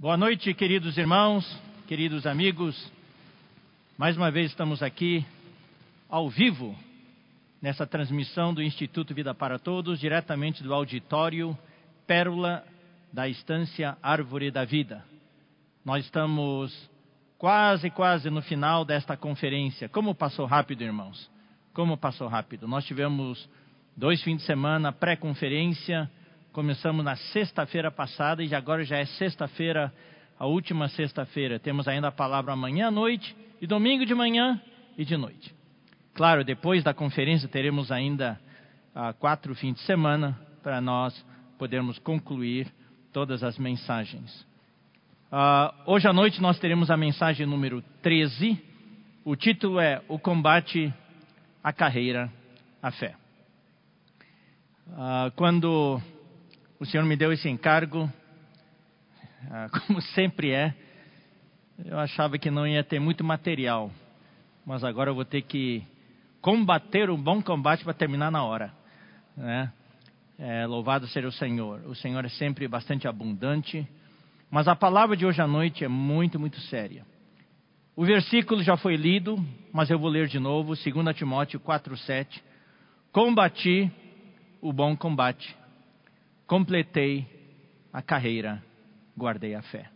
Boa noite, queridos irmãos, queridos amigos. Mais uma vez estamos aqui ao vivo nessa transmissão do Instituto Vida para Todos, diretamente do auditório Pérola da Estância Árvore da Vida. Nós estamos quase, quase no final desta conferência. Como passou rápido, irmãos? Como passou rápido? Nós tivemos dois fins de semana pré-conferência Começamos na sexta-feira passada e agora já é sexta-feira, a última sexta-feira. Temos ainda a palavra amanhã à noite e domingo de manhã e de noite. Claro, depois da conferência teremos ainda ah, quatro fins de semana para nós podermos concluir todas as mensagens. Ah, hoje à noite nós teremos a mensagem número 13. O título é O Combate à Carreira, à Fé. Ah, quando o Senhor me deu esse encargo, ah, como sempre é. Eu achava que não ia ter muito material, mas agora eu vou ter que combater o bom combate para terminar na hora. Né? É, louvado seja o Senhor. O Senhor é sempre bastante abundante, mas a palavra de hoje à noite é muito, muito séria. O versículo já foi lido, mas eu vou ler de novo, 2 Timóteo 4,7. Combati o bom combate completei a carreira, guardei a fé.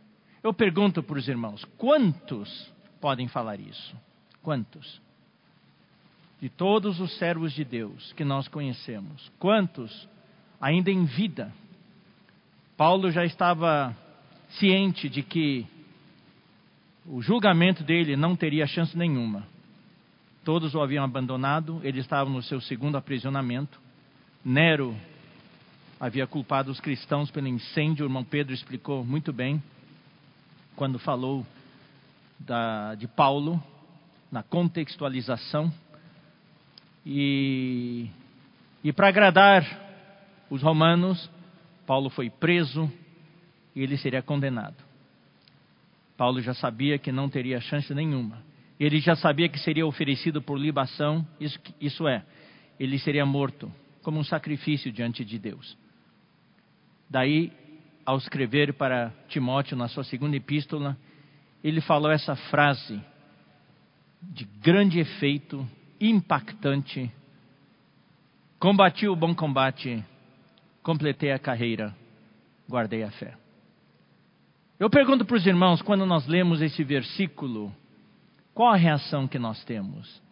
Eu pergunto para os irmãos: quantos podem falar isso? Quantos? De todos os servos de Deus que nós conhecemos, quantos ainda em vida? Paulo já estava ciente de que o julgamento dele não teria chance nenhuma. Todos o haviam abandonado, ele estava no seu segundo aprisionamento. Nero havia culpado os cristãos pelo incêndio. O irmão Pedro explicou muito bem quando falou da, de Paulo, na contextualização. E, e para agradar os romanos, Paulo foi preso e ele seria condenado. Paulo já sabia que não teria chance nenhuma. Ele já sabia que seria oferecido por libação, isso, isso é, ele seria morto como um sacrifício diante de Deus. Daí, ao escrever para Timóteo na sua segunda epístola, ele falou essa frase de grande efeito, impactante: Combati o bom combate, completei a carreira, guardei a fé. Eu pergunto para os irmãos, quando nós lemos esse versículo, qual a reação que nós temos?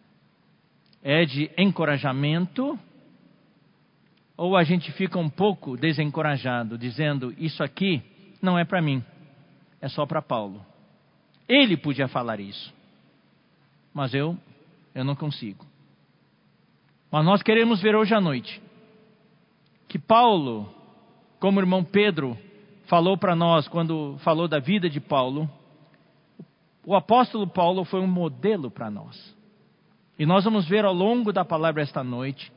É de encorajamento ou a gente fica um pouco desencorajado, dizendo: Isso aqui não é para mim, é só para Paulo. Ele podia falar isso, mas eu, eu não consigo. Mas nós queremos ver hoje à noite que Paulo, como o irmão Pedro falou para nós quando falou da vida de Paulo, o apóstolo Paulo foi um modelo para nós. E nós vamos ver ao longo da palavra esta noite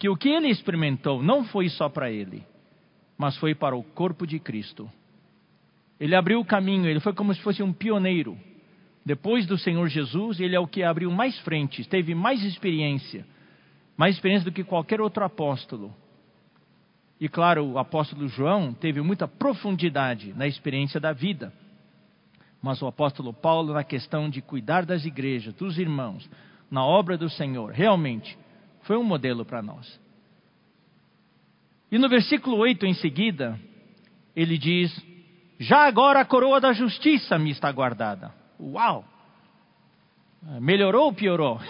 que o que ele experimentou não foi só para ele, mas foi para o corpo de Cristo. Ele abriu o caminho, ele foi como se fosse um pioneiro. Depois do Senhor Jesus, ele é o que abriu mais frentes, teve mais experiência, mais experiência do que qualquer outro apóstolo. E claro, o apóstolo João teve muita profundidade na experiência da vida. Mas o apóstolo Paulo, na questão de cuidar das igrejas, dos irmãos, na obra do Senhor, realmente foi um modelo para nós. E no versículo 8 em seguida, ele diz: Já agora a coroa da justiça me está guardada. Uau! Melhorou ou piorou?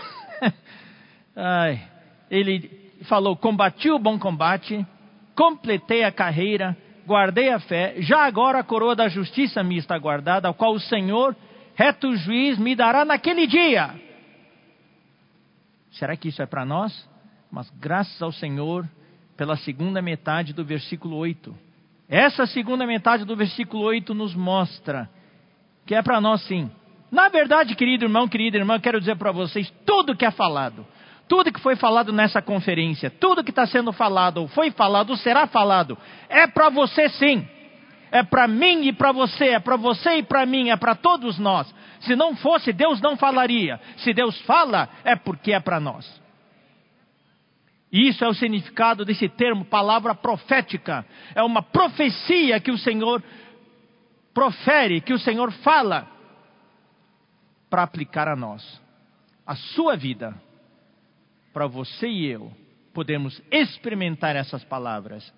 Ai, ele falou: Combati o bom combate, completei a carreira, guardei a fé. Já agora a coroa da justiça me está guardada, a qual o Senhor, reto juiz, me dará naquele dia. Será que isso é para nós? Mas graças ao Senhor pela segunda metade do versículo 8. Essa segunda metade do versículo 8 nos mostra que é para nós sim. Na verdade, querido irmão, querida irmã, quero dizer para vocês: tudo que é falado, tudo que foi falado nessa conferência, tudo que está sendo falado, ou foi falado, ou será falado, é para você sim. É para mim e para você, é para você e para mim, é para todos nós. Se não fosse, Deus não falaria. Se Deus fala, é porque é para nós. E isso é o significado desse termo, palavra profética. É uma profecia que o Senhor profere, que o Senhor fala, para aplicar a nós, a sua vida, para você e eu podemos experimentar essas palavras.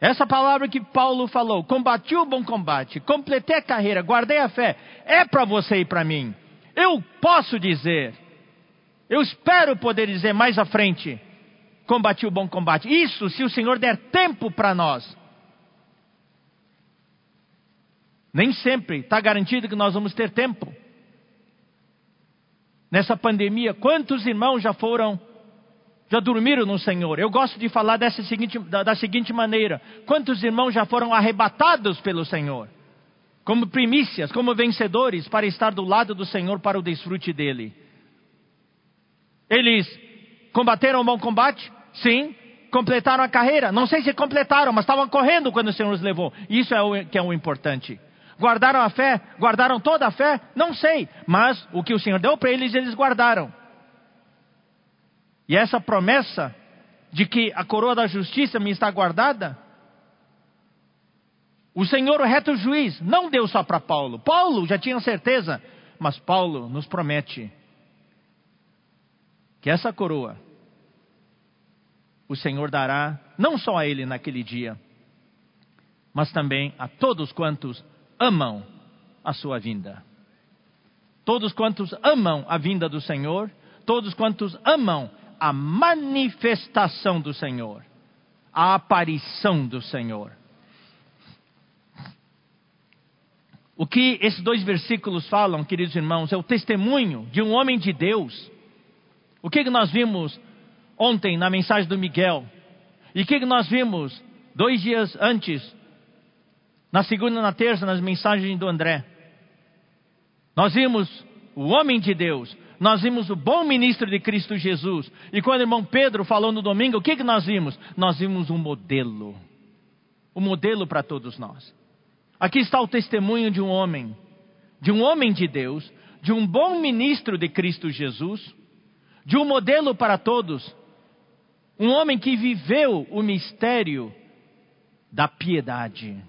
Essa palavra que Paulo falou, combati o bom combate, completei a carreira, guardei a fé, é para você e para mim. Eu posso dizer, eu espero poder dizer mais à frente, combati o bom combate. Isso se o Senhor der tempo para nós. Nem sempre está garantido que nós vamos ter tempo. Nessa pandemia, quantos irmãos já foram, já dormiram no Senhor? Eu gosto de falar dessa seguinte, da, da seguinte maneira: quantos irmãos já foram arrebatados pelo Senhor? Como primícias, como vencedores, para estar do lado do Senhor para o desfrute dele. Eles combateram o bom combate? Sim. Completaram a carreira? Não sei se completaram, mas estavam correndo quando o Senhor os levou. Isso é o que é o importante. Guardaram a fé? Guardaram toda a fé? Não sei. Mas o que o Senhor deu para eles, eles guardaram. E essa promessa de que a coroa da justiça me está guardada, o Senhor, o reto juiz, não deu só para Paulo. Paulo já tinha certeza, mas Paulo nos promete que essa coroa o Senhor dará não só a ele naquele dia, mas também a todos quantos amam a sua vinda. Todos quantos amam a vinda do Senhor, todos quantos amam a manifestação do Senhor, a aparição do Senhor. O que esses dois versículos falam, queridos irmãos, é o testemunho de um homem de Deus. O que nós vimos ontem na mensagem do Miguel? E o que nós vimos dois dias antes na segunda e na terça, nas mensagens do André. Nós vimos o homem de Deus, nós vimos o bom ministro de Cristo Jesus. E quando o irmão Pedro falou no domingo, o que, que nós vimos? Nós vimos um modelo. Um modelo para todos nós. Aqui está o testemunho de um homem, de um homem de Deus, de um bom ministro de Cristo Jesus, de um modelo para todos. Um homem que viveu o mistério da piedade.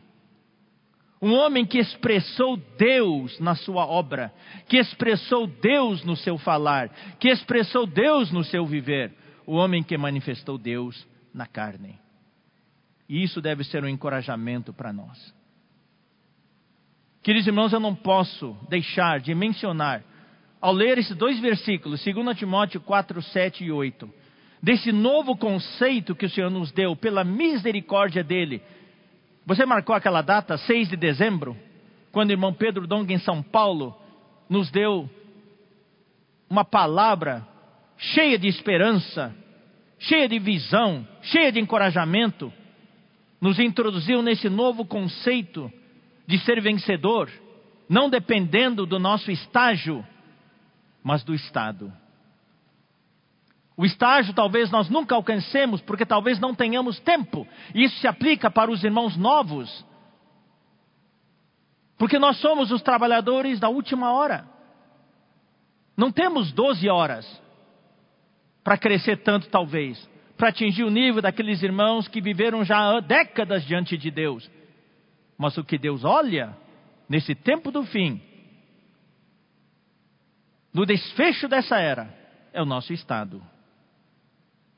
Um homem que expressou Deus na sua obra, que expressou Deus no seu falar, que expressou Deus no seu viver. O homem que manifestou Deus na carne. E isso deve ser um encorajamento para nós. Queridos irmãos, eu não posso deixar de mencionar, ao ler esses dois versículos, 2 Timóteo 4, 7 e 8, desse novo conceito que o Senhor nos deu pela misericórdia dele você marcou aquela data, 6 de dezembro, quando o irmão Pedro Dong em São Paulo nos deu uma palavra cheia de esperança, cheia de visão, cheia de encorajamento, nos introduziu nesse novo conceito de ser vencedor, não dependendo do nosso estágio, mas do estado. O estágio talvez nós nunca alcancemos, porque talvez não tenhamos tempo. Isso se aplica para os irmãos novos. Porque nós somos os trabalhadores da última hora. Não temos 12 horas para crescer tanto, talvez, para atingir o nível daqueles irmãos que viveram já décadas diante de Deus. Mas o que Deus olha nesse tempo do fim, no desfecho dessa era, é o nosso estado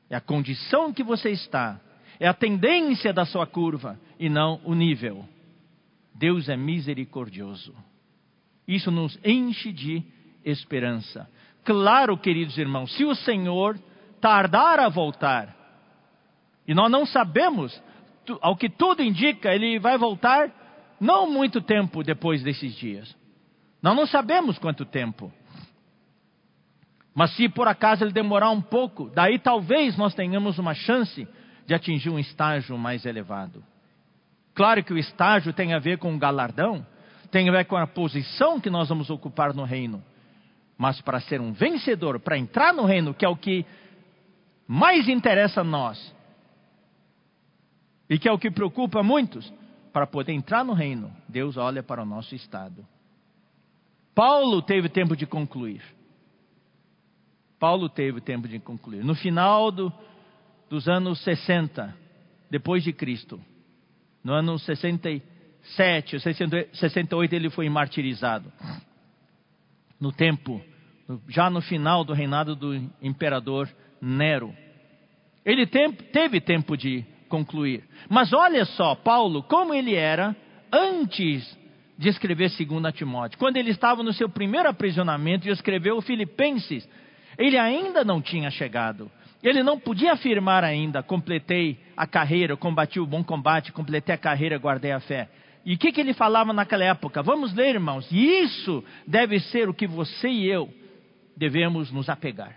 é a condição que você está, é a tendência da sua curva e não o nível. Deus é misericordioso. Isso nos enche de esperança. Claro, queridos irmãos, se o Senhor tardar a voltar, e nós não sabemos, ao que tudo indica, ele vai voltar não muito tempo depois desses dias. Nós não sabemos quanto tempo. Mas se por acaso ele demorar um pouco, daí talvez nós tenhamos uma chance de atingir um estágio mais elevado. Claro que o estágio tem a ver com o galardão, tem a ver com a posição que nós vamos ocupar no reino. Mas para ser um vencedor, para entrar no reino, que é o que mais interessa a nós, e que é o que preocupa muitos, para poder entrar no reino, Deus olha para o nosso estado. Paulo teve tempo de concluir. Paulo teve tempo de concluir. No final do, dos anos 60, depois de Cristo, no ano 66, 67 ou 68 ele foi martirizado. No tempo, já no final do reinado do imperador Nero. Ele teve tempo de concluir. Mas olha só, Paulo, como ele era antes de escrever 2 Timóteo. Quando ele estava no seu primeiro aprisionamento e escreveu Filipenses, ele ainda não tinha chegado. Ele não podia afirmar ainda: completei a carreira, combati o bom combate, completei a carreira, guardei a fé. E o que, que ele falava naquela época? Vamos ler, irmãos. E isso deve ser o que você e eu devemos nos apegar.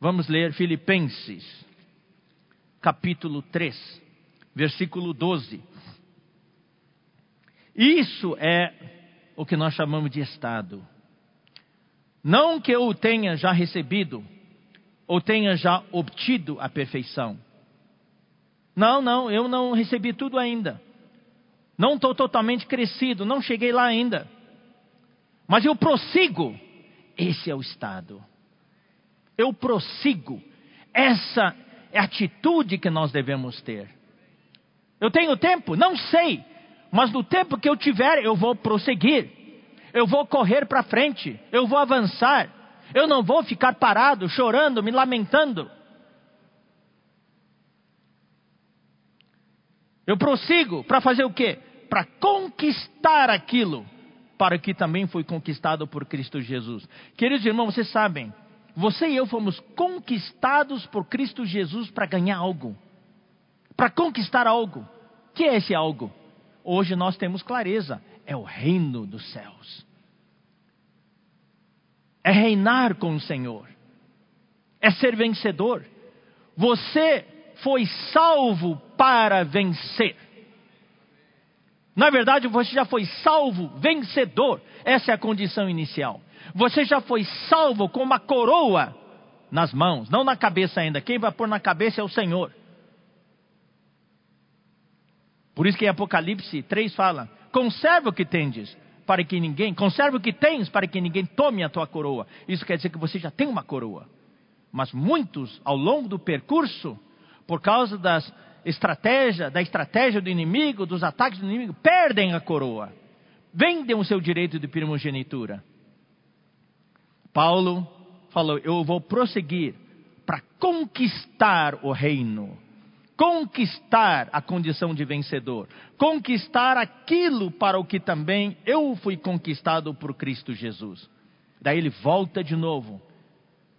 Vamos ler Filipenses, capítulo 3, versículo 12. Isso é o que nós chamamos de estado. Não que eu tenha já recebido ou tenha já obtido a perfeição. Não, não, eu não recebi tudo ainda. Não estou totalmente crescido, não cheguei lá ainda. Mas eu prossigo. Esse é o estado. Eu prossigo. Essa é a atitude que nós devemos ter. Eu tenho tempo? Não sei. Mas no tempo que eu tiver, eu vou prosseguir. Eu vou correr para frente. Eu vou avançar. Eu não vou ficar parado, chorando, me lamentando. Eu prossigo para fazer o quê? Para conquistar aquilo para que também foi conquistado por Cristo Jesus. Queridos irmãos, vocês sabem, você e eu fomos conquistados por Cristo Jesus para ganhar algo, para conquistar algo. O que é esse algo? Hoje nós temos clareza: é o reino dos céus. É reinar com o Senhor. É ser vencedor. Você foi salvo para vencer. Na verdade, você já foi salvo, vencedor. Essa é a condição inicial. Você já foi salvo com uma coroa nas mãos, não na cabeça ainda. Quem vai pôr na cabeça é o Senhor. Por isso que em Apocalipse 3 fala: conserva o que tendes, para que ninguém, conserva o que tens, para que ninguém tome a tua coroa. Isso quer dizer que você já tem uma coroa. Mas muitos, ao longo do percurso, por causa das estratégia, da estratégia do inimigo, dos ataques do inimigo, perdem a coroa. Vendem o seu direito de primogenitura. Paulo falou: Eu vou prosseguir para conquistar o reino, conquistar a condição de vencedor, conquistar aquilo para o que também eu fui conquistado por Cristo Jesus. Daí ele volta de novo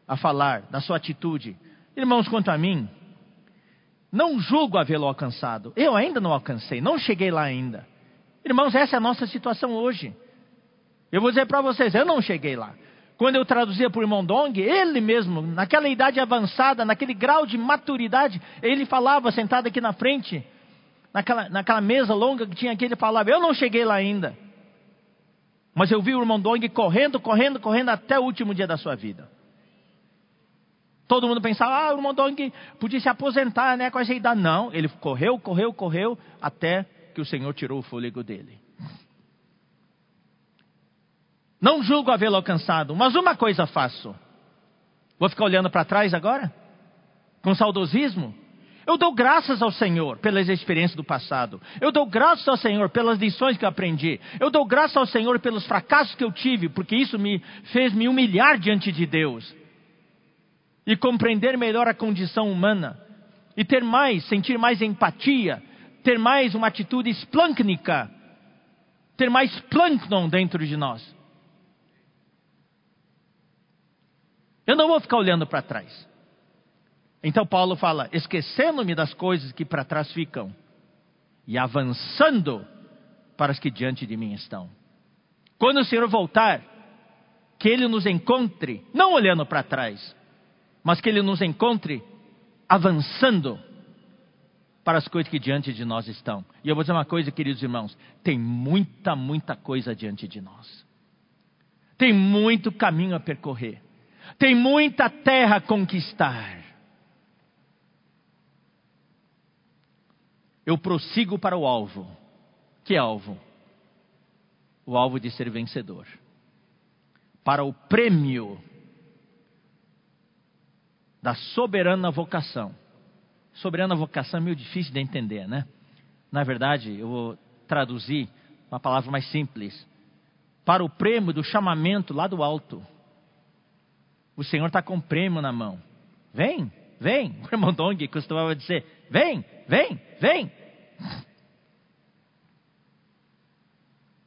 a falar da sua atitude. Irmãos, quanto a mim, não julgo havê-lo alcançado. Eu ainda não alcancei, não cheguei lá ainda. Irmãos, essa é a nossa situação hoje. Eu vou dizer para vocês, eu não cheguei lá. Quando eu traduzia para o irmão Dong, ele mesmo, naquela idade avançada, naquele grau de maturidade, ele falava sentado aqui na frente, naquela, naquela mesa longa que tinha aqui, ele falava: Eu não cheguei lá ainda. Mas eu vi o irmão Dong correndo, correndo, correndo até o último dia da sua vida. Todo mundo pensava, ah, o Mondong podia se aposentar né, com essa idade. Não, ele correu, correu, correu, até que o Senhor tirou o fôlego dele. Não julgo havê-lo alcançado, mas uma coisa faço. Vou ficar olhando para trás agora? Com saudosismo? Eu dou graças ao Senhor pelas experiências do passado. Eu dou graças ao Senhor pelas lições que eu aprendi. Eu dou graças ao Senhor pelos fracassos que eu tive, porque isso me fez me humilhar diante de Deus e compreender melhor a condição humana e ter mais, sentir mais empatia, ter mais uma atitude esplâncnica, ter mais plâncton dentro de nós. Eu não vou ficar olhando para trás. Então Paulo fala: esquecendo-me das coisas que para trás ficam e avançando para as que diante de mim estão. Quando o Senhor voltar, que Ele nos encontre, não olhando para trás, mas que Ele nos encontre avançando para as coisas que diante de nós estão. E eu vou dizer uma coisa, queridos irmãos: tem muita, muita coisa diante de nós. Tem muito caminho a percorrer. Tem muita terra a conquistar. Eu prossigo para o alvo. Que alvo? O alvo de ser vencedor. Para o prêmio da soberana vocação. Soberana vocação é meio difícil de entender, né? Na verdade, eu vou traduzir uma palavra mais simples. Para o prêmio do chamamento lá do alto. O Senhor está com o prêmio na mão. Vem, vem. O irmão Dong costumava dizer: vem, vem, vem.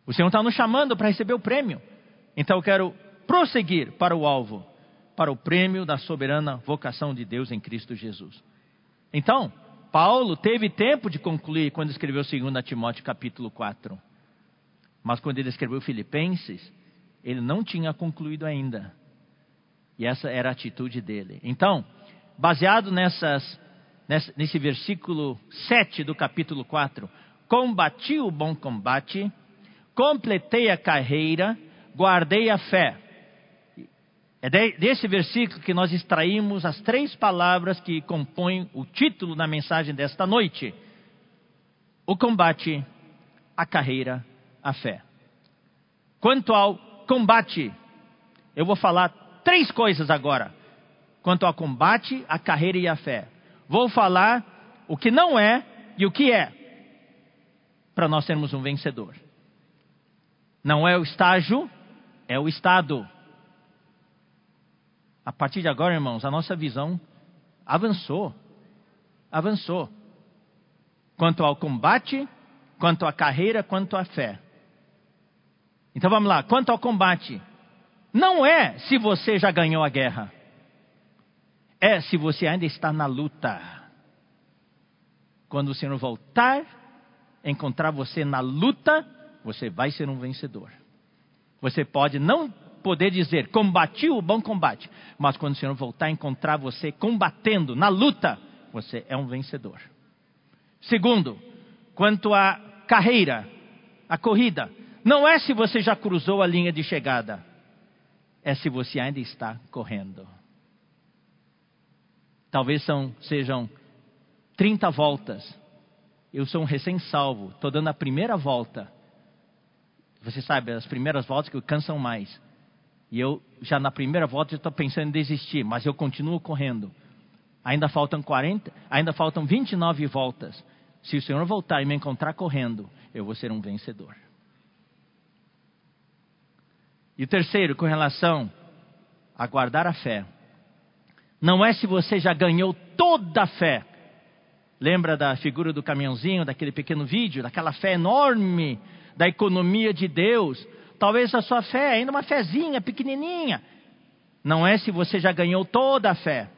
O Senhor está nos chamando para receber o prêmio. Então eu quero prosseguir para o alvo, para o prêmio da soberana vocação de Deus em Cristo Jesus. Então, Paulo teve tempo de concluir quando escreveu 2 Timóteo capítulo 4. Mas quando ele escreveu Filipenses, ele não tinha concluído ainda. E essa era a atitude dele. Então, baseado nessas, nesse versículo 7 do capítulo 4, combati o bom combate, completei a carreira, guardei a fé. É desse versículo que nós extraímos as três palavras que compõem o título da mensagem desta noite: o combate, a carreira, a fé. Quanto ao combate, eu vou falar três coisas agora. Quanto ao combate, a carreira e a fé. Vou falar o que não é e o que é, para nós sermos um vencedor. Não é o estágio, é o estado. A partir de agora, irmãos, a nossa visão avançou. Avançou. Quanto ao combate, quanto à carreira, quanto à fé. Então vamos lá. Quanto ao combate, não é se você já ganhou a guerra. É se você ainda está na luta. Quando o Senhor voltar, encontrar você na luta, você vai ser um vencedor. Você pode não poder dizer, combati o bom combate. Mas quando o Senhor voltar a encontrar você combatendo na luta, você é um vencedor. Segundo, quanto à carreira, a corrida, não é se você já cruzou a linha de chegada, é se você ainda está correndo. Talvez são, sejam 30 voltas. Eu sou um recém-salvo, estou dando a primeira volta. Você sabe, as primeiras voltas que cansam mais. E eu já na primeira volta estou pensando em desistir, mas eu continuo correndo. Ainda faltam 40, ainda faltam 29 voltas. Se o Senhor voltar e me encontrar correndo, eu vou ser um vencedor. E o terceiro, com relação a guardar a fé. Não é se você já ganhou toda a fé. Lembra da figura do caminhãozinho, daquele pequeno vídeo, daquela fé enorme da economia de Deus, Talvez a sua fé ainda uma fezinha pequenininha. Não é se você já ganhou toda a fé.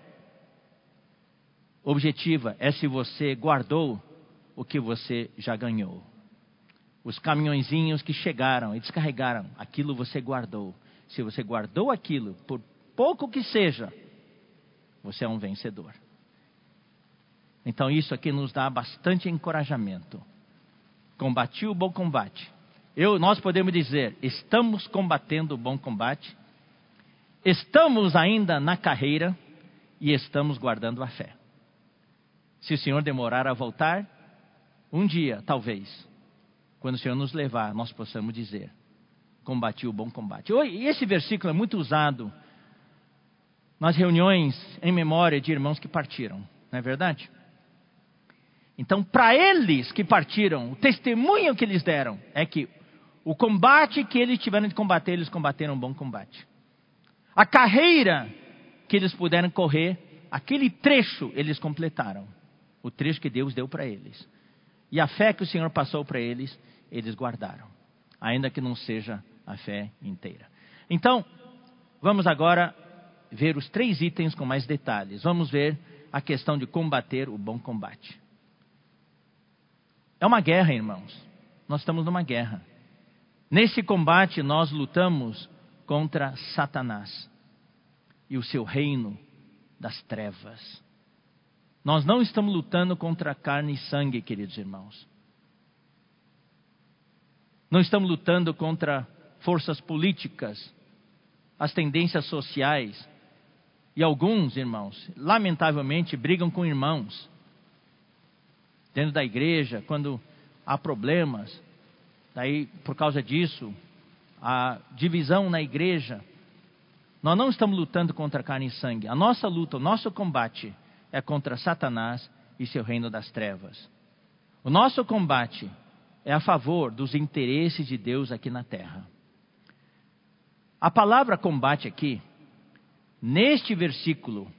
Objetiva é se você guardou o que você já ganhou. Os caminhõezinhos que chegaram e descarregaram, aquilo você guardou. Se você guardou aquilo, por pouco que seja, você é um vencedor. Então isso aqui nos dá bastante encorajamento. Combati o bom combate eu, nós podemos dizer: estamos combatendo o bom combate, estamos ainda na carreira e estamos guardando a fé. Se o Senhor demorar a voltar, um dia, talvez, quando o Senhor nos levar, nós possamos dizer: combati o bom combate. E esse versículo é muito usado nas reuniões em memória de irmãos que partiram, não é verdade? Então, para eles que partiram, o testemunho que eles deram é que o combate que eles tiveram de combater, eles combateram um bom combate. A carreira que eles puderam correr, aquele trecho eles completaram. O trecho que Deus deu para eles. E a fé que o Senhor passou para eles, eles guardaram. Ainda que não seja a fé inteira. Então, vamos agora ver os três itens com mais detalhes. Vamos ver a questão de combater o bom combate. É uma guerra, irmãos. Nós estamos numa guerra. Nesse combate, nós lutamos contra Satanás e o seu reino das trevas. Nós não estamos lutando contra carne e sangue, queridos irmãos. Não estamos lutando contra forças políticas, as tendências sociais. E alguns, irmãos, lamentavelmente brigam com irmãos. Dentro da igreja, quando há problemas, Daí, por causa disso, a divisão na igreja. Nós não estamos lutando contra carne e sangue. A nossa luta, o nosso combate é contra Satanás e seu reino das trevas. O nosso combate é a favor dos interesses de Deus aqui na terra. A palavra combate aqui, neste versículo,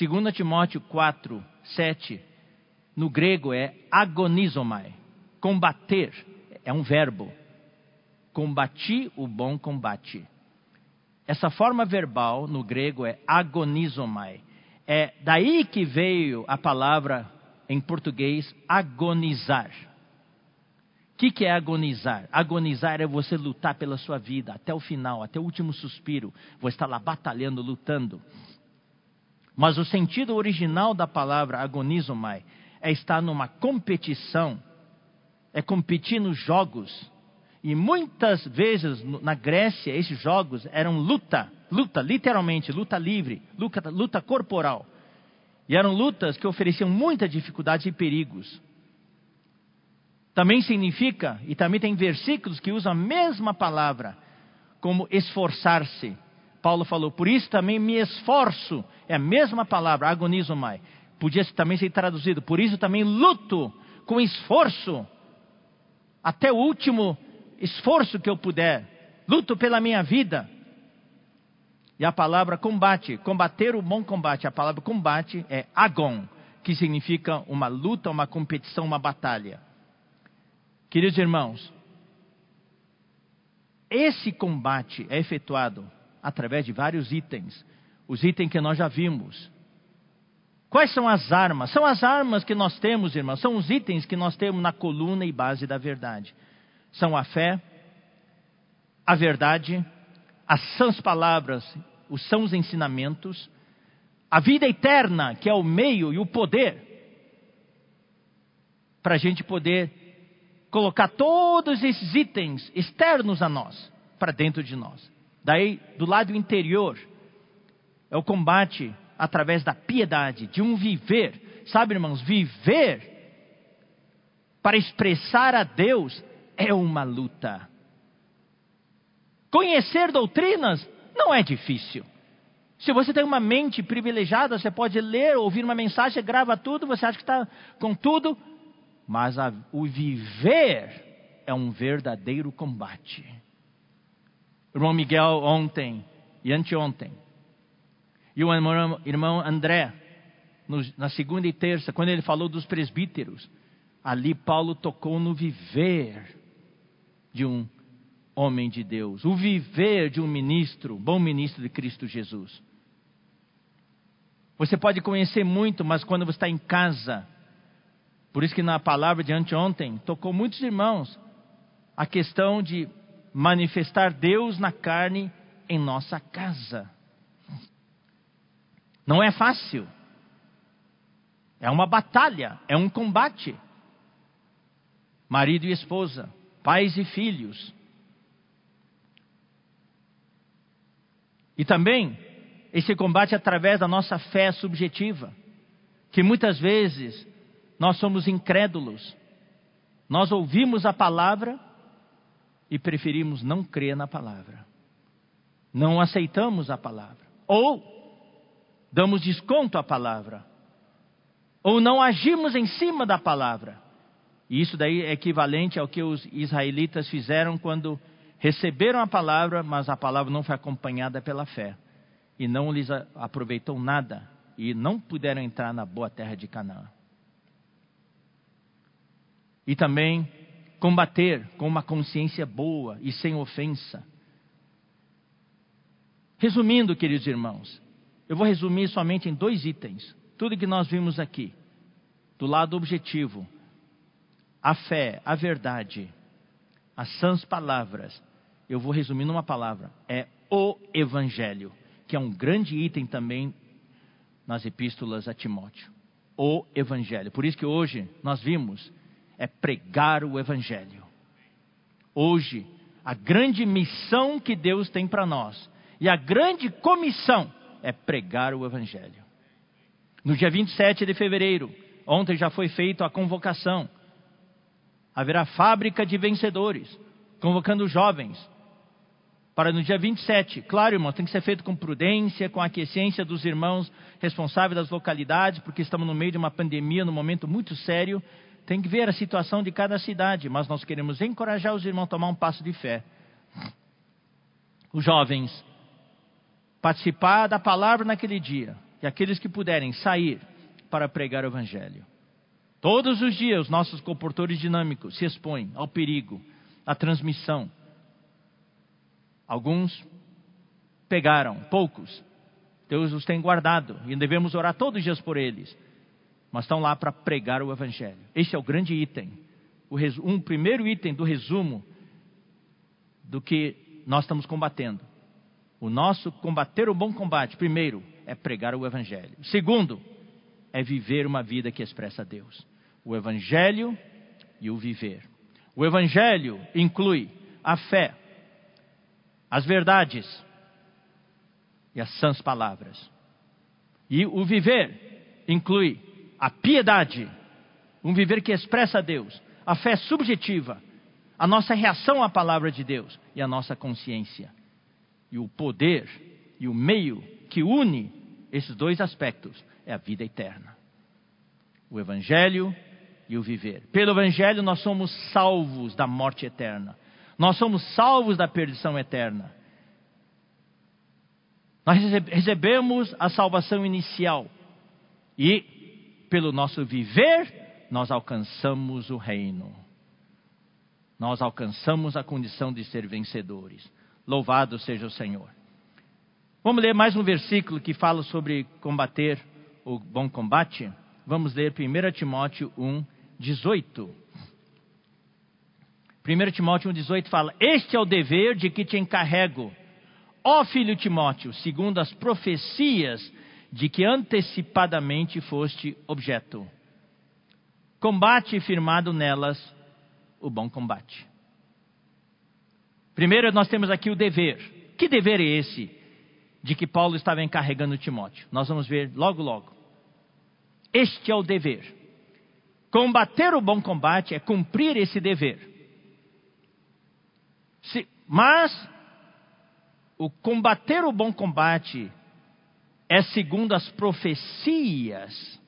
2 Timóteo 4, 7, no grego é agonizomai. Combater é um verbo. Combati o bom combate. Essa forma verbal no grego é agonizomai. É daí que veio a palavra em português agonizar. O que, que é agonizar? Agonizar é você lutar pela sua vida até o final, até o último suspiro. Você está lá batalhando, lutando. Mas o sentido original da palavra agonizomai é estar numa competição, é competir nos jogos. E muitas vezes na Grécia esses jogos eram luta, luta, literalmente, luta livre, luta, luta corporal. E eram lutas que ofereciam muitas dificuldades e perigos. Também significa, e também tem versículos que usam a mesma palavra, como esforçar-se. Paulo falou, por isso também me esforço. É a mesma palavra, agonizomai. Podia também ser traduzido, por isso também luto com esforço, até o último esforço que eu puder. Luto pela minha vida. E a palavra combate, combater o bom combate, a palavra combate é agon, que significa uma luta, uma competição, uma batalha. Queridos irmãos, esse combate é efetuado através de vários itens. Os itens que nós já vimos. Quais são as armas? São as armas que nós temos, irmãos. São os itens que nós temos na coluna e base da verdade. São a fé, a verdade, as sãs palavras, os sãos ensinamentos, a vida eterna, que é o meio e o poder, para a gente poder colocar todos esses itens externos a nós, para dentro de nós. Daí, do lado interior, é o combate através da piedade, de um viver. Sabe, irmãos, viver para expressar a Deus é uma luta. Conhecer doutrinas não é difícil. Se você tem uma mente privilegiada, você pode ler, ouvir uma mensagem, grava tudo, você acha que está com tudo, mas a, o viver é um verdadeiro combate. Irmão Miguel ontem e anteontem, e o irmão, André, na segunda e terça, quando ele falou dos presbíteros, ali Paulo tocou no viver de um homem de Deus, o viver de um ministro, bom ministro de Cristo Jesus. Você pode conhecer muito, mas quando você está em casa, por isso que na palavra de anteontem tocou muitos irmãos a questão de manifestar Deus na carne em nossa casa. Não é fácil. É uma batalha, é um combate. Marido e esposa, pais e filhos, E também esse combate através da nossa fé subjetiva, que muitas vezes nós somos incrédulos. Nós ouvimos a palavra e preferimos não crer na palavra. Não aceitamos a palavra. Ou damos desconto à palavra. Ou não agimos em cima da palavra. E isso daí é equivalente ao que os israelitas fizeram quando receberam a palavra, mas a palavra não foi acompanhada pela fé. E não lhes aproveitou nada. E não puderam entrar na boa terra de Canaã. E também combater com uma consciência boa e sem ofensa. Resumindo, queridos irmãos, eu vou resumir somente em dois itens. Tudo que nós vimos aqui. Do lado objetivo, a fé, a verdade, as sãs palavras eu vou resumir numa palavra: é o Evangelho, que é um grande item também nas epístolas a Timóteo. O Evangelho. Por isso que hoje nós vimos é pregar o Evangelho. Hoje, a grande missão que Deus tem para nós e a grande comissão é pregar o Evangelho. No dia 27 de fevereiro, ontem já foi feita a convocação. Haverá fábrica de vencedores, convocando jovens para no dia 27. Claro, irmãos, tem que ser feito com prudência, com aquiescência dos irmãos responsáveis das localidades, porque estamos no meio de uma pandemia, num momento muito sério. Tem que ver a situação de cada cidade, mas nós queremos encorajar os irmãos a tomar um passo de fé. Os jovens, participar da palavra naquele dia, e aqueles que puderem sair para pregar o Evangelho. Todos os dias, os nossos comportores dinâmicos se expõem ao perigo, à transmissão. Alguns pegaram, poucos. Deus os tem guardado e devemos orar todos os dias por eles. Mas estão lá para pregar o Evangelho. Esse é o grande item. O um primeiro item do resumo do que nós estamos combatendo. O nosso combater o bom combate, primeiro, é pregar o Evangelho. Segundo, é viver uma vida que expressa Deus. O Evangelho e o viver. O Evangelho inclui a fé, as verdades e as sãs palavras. E o viver inclui a piedade, um viver que expressa Deus, a fé subjetiva, a nossa reação à palavra de Deus e a nossa consciência. E o poder e o meio que une esses dois aspectos é a vida eterna. O Evangelho e o viver. Pelo Evangelho nós somos salvos da morte eterna. Nós somos salvos da perdição eterna. Nós recebemos a salvação inicial. E, pelo nosso viver, nós alcançamos o reino. Nós alcançamos a condição de ser vencedores. Louvado seja o Senhor. Vamos ler mais um versículo que fala sobre combater o bom combate. Vamos ler 1 Timóteo 1, 18. 1 Timóteo 1, 18 fala: Este é o dever de que te encarrego, ó filho Timóteo, segundo as profecias de que antecipadamente foste objeto. Combate firmado nelas o bom combate. Primeiro, nós temos aqui o dever. Que dever é esse? de que Paulo estava encarregando Timóteo. Nós vamos ver logo, logo. Este é o dever. Combater o bom combate é cumprir esse dever. Se, mas o combater o bom combate é segundo as profecias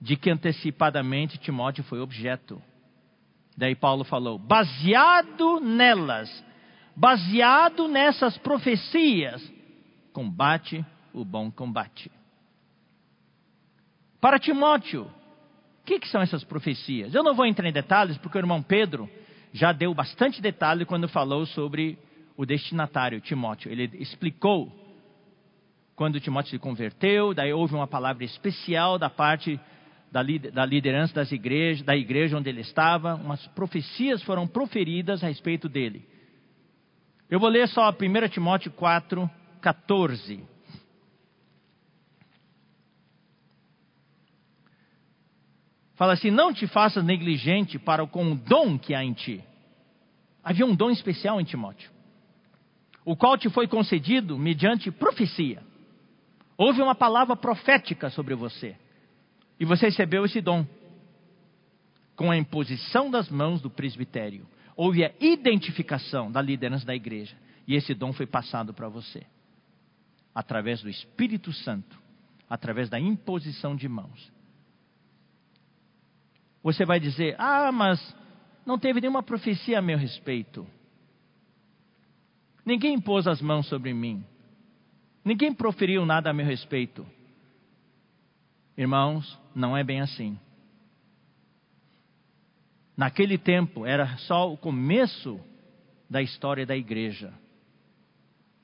de que antecipadamente Timóteo foi objeto. Daí Paulo falou: baseado nelas, baseado nessas profecias, combate o bom combate. Para Timóteo, o que, que, são essas profecias? Eu não vou entrar em detalhes, porque o irmão Pedro já deu bastante detalhe quando falou sobre o destinatário, Timóteo. Ele explicou quando Timóteo se converteu, daí houve uma palavra especial da parte da, liderança das igrejas, da igreja onde ele estava, umas profecias foram proferidas a respeito dele. Eu vou ler só 1 Timóteo 4, 14. Fala assim: Não te faças negligente para com o dom que há em ti. Havia um dom especial em Timóteo, o qual te foi concedido mediante profecia. Houve uma palavra profética sobre você, e você recebeu esse dom com a imposição das mãos do presbitério. Houve a identificação da liderança da igreja, e esse dom foi passado para você através do Espírito Santo, através da imposição de mãos. Você vai dizer: Ah, mas não teve nenhuma profecia a meu respeito. Ninguém impôs as mãos sobre mim. Ninguém proferiu nada a meu respeito. Irmãos, não é bem assim. Naquele tempo era só o começo da história da igreja.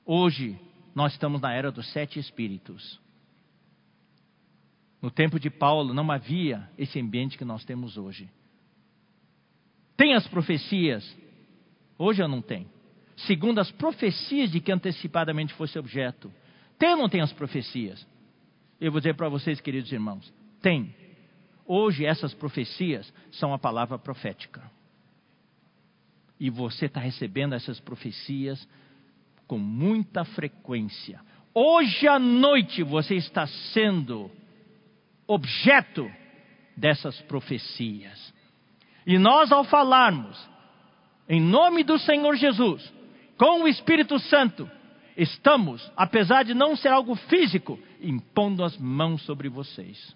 Hoje nós estamos na era dos sete espíritos. No tempo de Paulo não havia esse ambiente que nós temos hoje. Tem as profecias, hoje eu não tenho. Segundo as profecias de que antecipadamente fosse objeto. Tem ou não tem as profecias? Eu vou dizer para vocês, queridos irmãos, tem. Hoje essas profecias são a palavra profética. E você está recebendo essas profecias com muita frequência. Hoje à noite você está sendo objeto dessas profecias. E nós, ao falarmos, em nome do Senhor Jesus, com o Espírito Santo, estamos, apesar de não ser algo físico, impondo as mãos sobre vocês.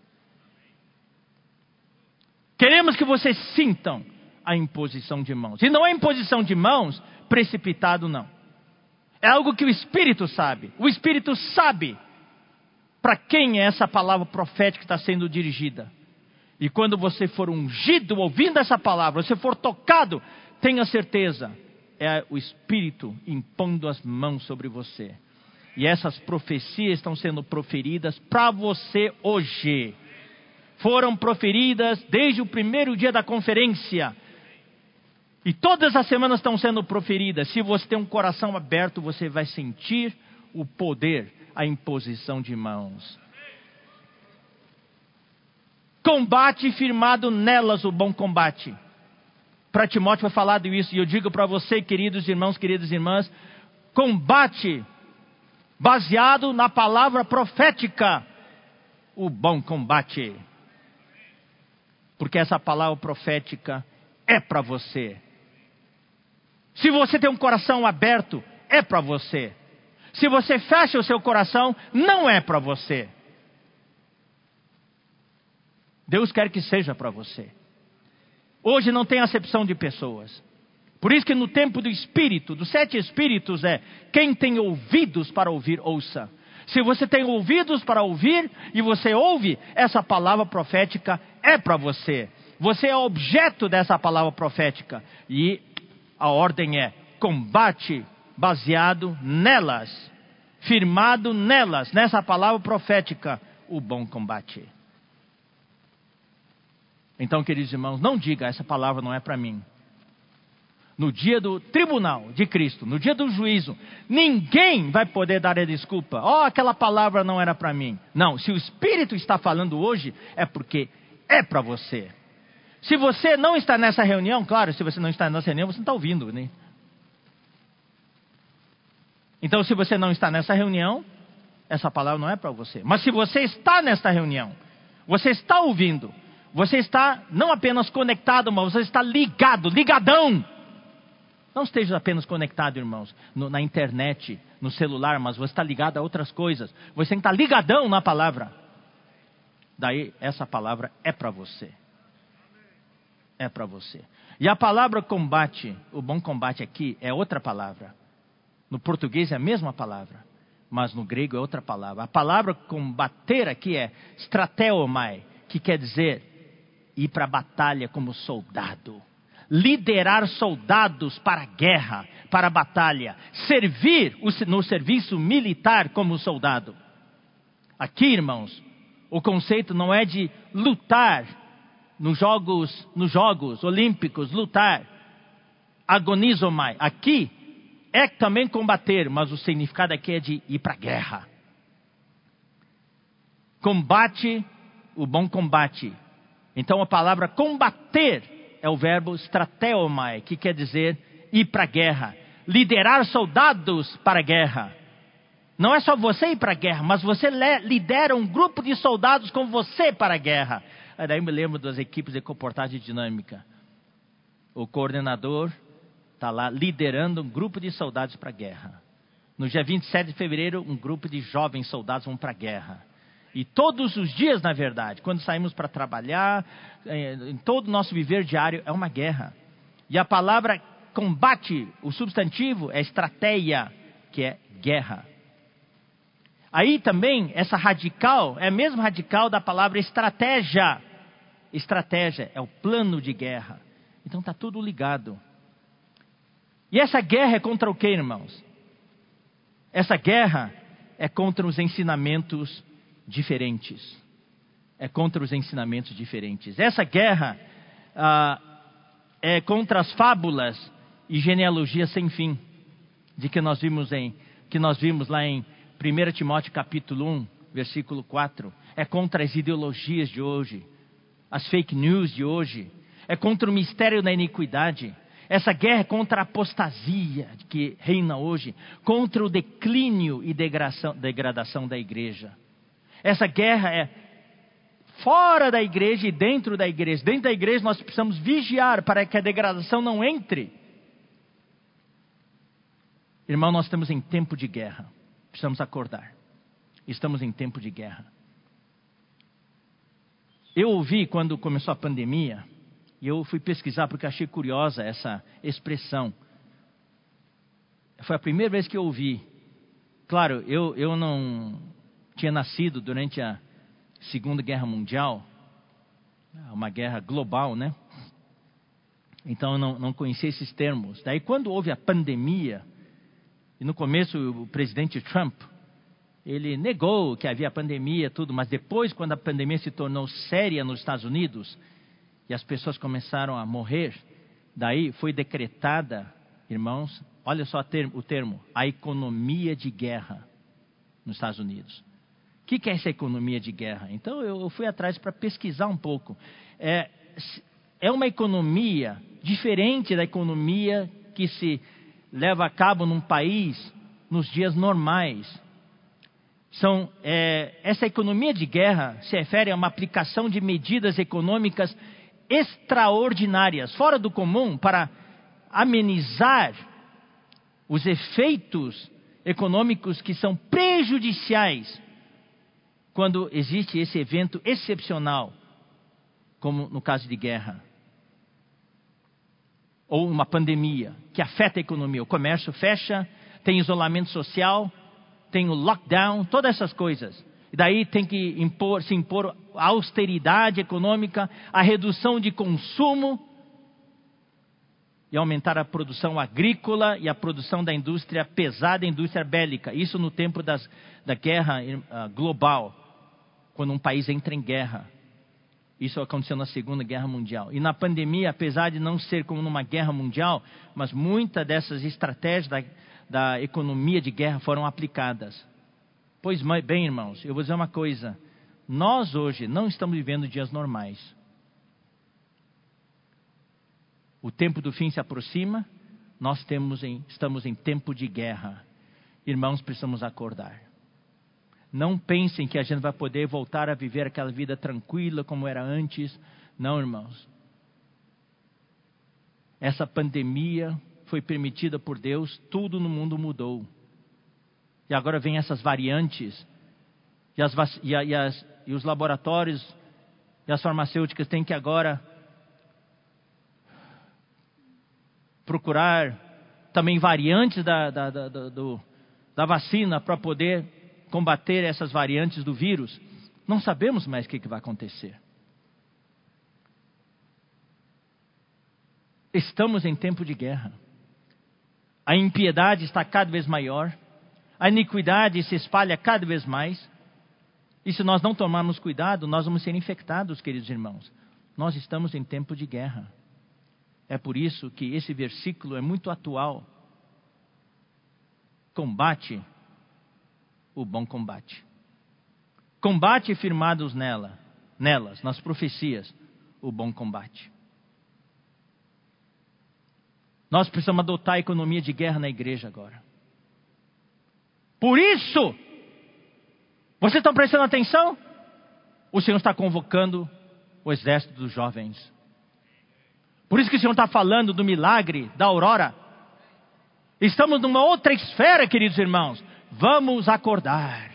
Queremos que vocês sintam a imposição de mãos. E não é imposição de mãos precipitado, não. É algo que o Espírito sabe. O Espírito sabe para quem é essa palavra profética que está sendo dirigida. E quando você for ungido ouvindo essa palavra, você for tocado, tenha certeza, é o Espírito impondo as mãos sobre você. E essas profecias estão sendo proferidas para você hoje. Foram proferidas desde o primeiro dia da conferência. E todas as semanas estão sendo proferidas. Se você tem um coração aberto, você vai sentir o poder, a imposição de mãos. Combate firmado nelas o bom combate. Para Timóteo foi falado isso, e eu digo para você, queridos irmãos, queridas irmãs, combate baseado na palavra profética, o bom combate. Porque essa palavra profética é para você. Se você tem um coração aberto, é para você. Se você fecha o seu coração, não é para você. Deus quer que seja para você. Hoje não tem acepção de pessoas. Por isso que no tempo do Espírito, dos sete Espíritos, é quem tem ouvidos para ouvir, ouça. Se você tem ouvidos para ouvir e você ouve, essa palavra profética é para você. Você é objeto dessa palavra profética. E a ordem é combate baseado nelas, firmado nelas, nessa palavra profética, o bom combate. Então, queridos irmãos, não diga essa palavra não é para mim. No dia do tribunal de Cristo, no dia do juízo, ninguém vai poder dar a desculpa. Oh, aquela palavra não era para mim. Não, se o Espírito está falando hoje, é porque é para você. Se você não está nessa reunião, claro, se você não está nessa reunião, você não está ouvindo, né? Então, se você não está nessa reunião, essa palavra não é para você. Mas se você está nesta reunião, você está ouvindo, você está não apenas conectado, mas você está ligado, ligadão. Não esteja apenas conectado, irmãos, no, na internet, no celular, mas você está ligado a outras coisas. Você está ligadão na palavra. Daí, essa palavra é para você. É para você. E a palavra combate, o bom combate aqui, é outra palavra. No português é a mesma palavra, mas no grego é outra palavra. A palavra combater aqui é strateomai, que quer dizer ir para a batalha como soldado, liderar soldados para a guerra, para a batalha, servir no serviço militar como soldado. Aqui, irmãos, o conceito não é de lutar nos jogos, nos jogos olímpicos, lutar, agonizomai. Aqui é também combater, mas o significado aqui é de ir para a guerra. Combate, o bom combate, então a palavra combater é o verbo strateomai, que quer dizer ir para a guerra, liderar soldados para a guerra. Não é só você ir para a guerra, mas você lidera um grupo de soldados com você para a guerra. Aí daí me lembro das equipes de comportagem dinâmica. O coordenador está lá liderando um grupo de soldados para a guerra. No dia 27 de fevereiro, um grupo de jovens soldados vão para a guerra. E todos os dias, na verdade, quando saímos para trabalhar, é, em todo o nosso viver diário, é uma guerra. E a palavra combate, o substantivo, é estratégia, que é guerra. Aí também, essa radical, é a mesma radical da palavra estratégia. Estratégia é o plano de guerra. Então está tudo ligado. E essa guerra é contra o que, irmãos? Essa guerra é contra os ensinamentos diferentes. É contra os ensinamentos diferentes. Essa guerra ah, é contra as fábulas e genealogias sem fim, de que nós vimos em que nós vimos lá em 1 Timóteo capítulo 1, versículo 4. É contra as ideologias de hoje, as fake news de hoje. É contra o mistério da iniquidade. Essa guerra é contra a apostasia que reina hoje, contra o declínio e degradação, degradação da igreja. Essa guerra é fora da igreja e dentro da igreja. Dentro da igreja nós precisamos vigiar para que a degradação não entre. Irmão, nós estamos em tempo de guerra. Precisamos acordar. Estamos em tempo de guerra. Eu ouvi quando começou a pandemia, e eu fui pesquisar porque achei curiosa essa expressão. Foi a primeira vez que eu ouvi. Claro, eu, eu não tinha nascido durante a Segunda Guerra Mundial, uma guerra global, né? Então eu não, não conhecia esses termos. Daí, quando houve a pandemia, e no começo o presidente Trump, ele negou que havia pandemia, tudo, mas depois, quando a pandemia se tornou séria nos Estados Unidos e as pessoas começaram a morrer, daí foi decretada, irmãos, olha só o termo, a economia de guerra nos Estados Unidos. O que, é essa economia de guerra? Então eu fui atrás para pesquisar um pouco. É, é uma economia diferente da economia que se leva a cabo num país nos dias normais. São, é, essa economia de guerra se refere a uma aplicação de medidas econômicas extraordinárias, fora do comum, para amenizar os efeitos econômicos que são prejudiciais quando existe esse evento excepcional, como no caso de guerra ou uma pandemia que afeta a economia. O comércio fecha, tem isolamento social, tem o lockdown, todas essas coisas. E daí tem que impor, se impor a austeridade econômica, a redução de consumo e aumentar a produção agrícola e a produção da indústria pesada, indústria bélica. Isso no tempo das, da guerra uh, global, quando um país entra em guerra. Isso aconteceu na Segunda Guerra Mundial. E na pandemia, apesar de não ser como numa guerra mundial, mas muitas dessas estratégias da, da economia de guerra foram aplicadas. Pois bem, irmãos, eu vou dizer uma coisa. Nós hoje não estamos vivendo dias normais. O tempo do fim se aproxima, nós em, estamos em tempo de guerra. Irmãos, precisamos acordar. Não pensem que a gente vai poder voltar a viver aquela vida tranquila como era antes. Não, irmãos. Essa pandemia foi permitida por Deus, tudo no mundo mudou. E agora vem essas variantes. E, as, e, e, as, e os laboratórios e as farmacêuticas têm que agora procurar também variantes da, da, da, do, da vacina para poder combater essas variantes do vírus, não sabemos mais o que, que vai acontecer. Estamos em tempo de guerra. A impiedade está cada vez maior. A iniquidade se espalha cada vez mais. E se nós não tomarmos cuidado, nós vamos ser infectados, queridos irmãos. Nós estamos em tempo de guerra. É por isso que esse versículo é muito atual. Combate o bom combate. Combate firmados nela, nelas, nas profecias, o bom combate. Nós precisamos adotar a economia de guerra na igreja agora. Por isso, vocês estão prestando atenção? O Senhor está convocando o exército dos jovens. Por isso que o Senhor está falando do milagre da aurora. Estamos numa outra esfera, queridos irmãos. Vamos acordar.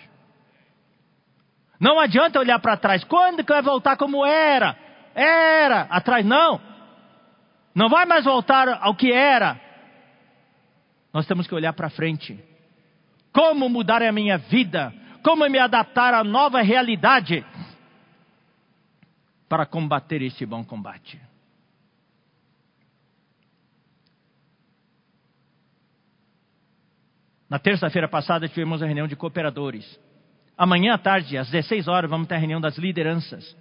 Não adianta olhar para trás. Quando que vai voltar como era? Era. Atrás não. Não vai mais voltar ao que era. Nós temos que olhar para frente. Como mudar a minha vida? Como me adaptar à nova realidade? Para combater este bom combate. Na terça-feira passada tivemos a reunião de cooperadores. Amanhã à tarde, às 16 horas, vamos ter a reunião das lideranças.